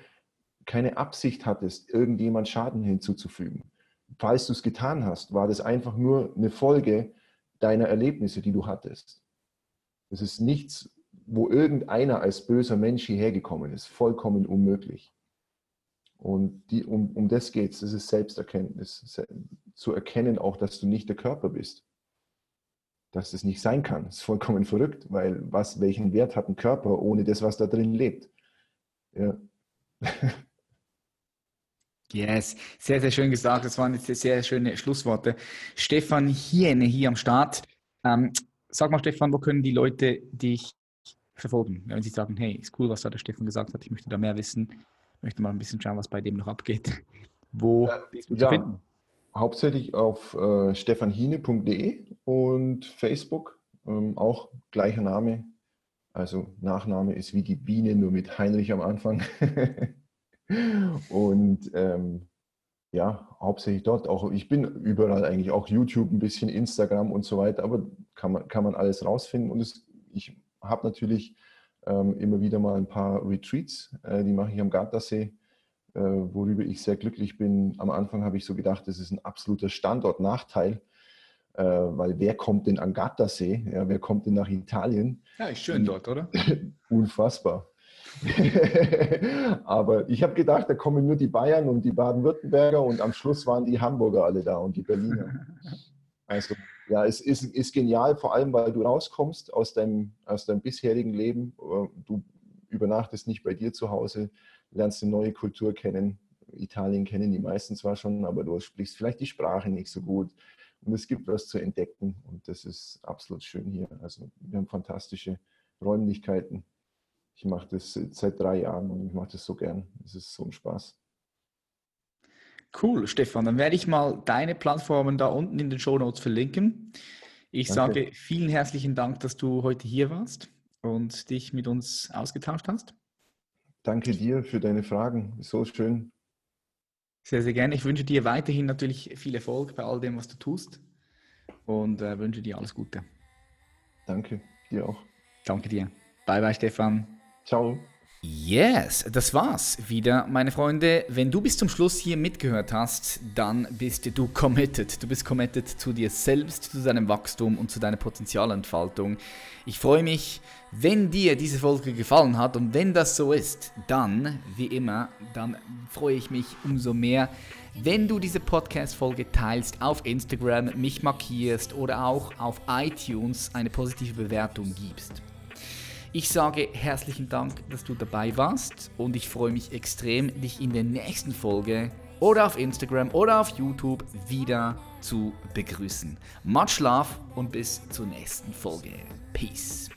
keine Absicht hattest, irgendjemand Schaden hinzuzufügen. Falls du es getan hast, war das einfach nur eine Folge deiner Erlebnisse, die du hattest. Das ist nichts, wo irgendeiner als böser Mensch hierher gekommen ist. Vollkommen unmöglich. Und die, um, um das geht es, das ist Selbsterkenntnis. Zu erkennen auch, dass du nicht der Körper bist. Dass es nicht sein kann. Das ist vollkommen verrückt, weil was, welchen Wert hat ein Körper ohne das, was da drin lebt? Ja. [laughs] Yes, sehr, sehr schön gesagt. Das waren jetzt sehr schöne Schlussworte. Stefan Hiene hier am Start. Ähm, sag mal, Stefan, wo können die Leute dich verfolgen? Wenn sie sagen, hey, ist cool, was da der Stefan gesagt hat, ich möchte da mehr wissen, möchte mal ein bisschen schauen, was bei dem noch abgeht. [laughs] Wo ja, bist du ja, zu finden? Hauptsächlich auf äh, stefanhine.de und Facebook, ähm, auch gleicher Name. Also Nachname ist wie die Biene, nur mit Heinrich am Anfang. [laughs] Und ähm, ja, hauptsächlich dort. Auch ich bin überall eigentlich, auch YouTube, ein bisschen Instagram und so weiter, aber kann man, kann man alles rausfinden. Und es, ich habe natürlich ähm, immer wieder mal ein paar Retreats, äh, die mache ich am Gardasee, äh, worüber ich sehr glücklich bin. Am Anfang habe ich so gedacht, das ist ein absoluter Standortnachteil, äh, weil wer kommt denn an Gardasee? Ja, wer kommt denn nach Italien? Ja, ist schön dort, oder? [laughs] Unfassbar. [laughs] Aber ich habe gedacht, da kommen nur die Bayern und die Baden-Württemberger und am Schluss waren die Hamburger alle da und die Berliner. [laughs] Also ja, es ist, ist genial, vor allem weil du rauskommst aus deinem, aus deinem bisherigen Leben. Du übernachtest nicht bei dir zu Hause, lernst eine neue Kultur kennen. Italien kennen die meisten zwar schon, aber du sprichst vielleicht die Sprache nicht so gut. Und es gibt was zu entdecken und das ist absolut schön hier. Also wir haben fantastische Räumlichkeiten ich mache das seit drei Jahren und ich mache das so gern. Es ist so ein Spaß. Cool, Stefan. Dann werde ich mal deine Plattformen da unten in den Show Notes verlinken. Ich Danke. sage vielen herzlichen Dank, dass du heute hier warst und dich mit uns ausgetauscht hast. Danke dir für deine Fragen. So schön. Sehr, sehr gerne. Ich wünsche dir weiterhin natürlich viel Erfolg bei all dem, was du tust und äh, wünsche dir alles Gute. Danke, dir auch. Danke dir. Bye, bye, Stefan. Ciao. Yes, das war's wieder, meine Freunde. Wenn du bis zum Schluss hier mitgehört hast, dann bist du committed. Du bist committed zu dir selbst, zu deinem Wachstum und zu deiner Potenzialentfaltung. Ich freue mich, wenn dir diese Folge gefallen hat und wenn das so ist, dann, wie immer, dann freue ich mich umso mehr, wenn du diese Podcast-Folge teilst auf Instagram, mich markierst oder auch auf iTunes eine positive Bewertung gibst. Ich sage herzlichen Dank, dass du dabei warst und ich freue mich extrem, dich in der nächsten Folge oder auf Instagram oder auf YouTube wieder zu begrüßen. Much love und bis zur nächsten Folge. Peace.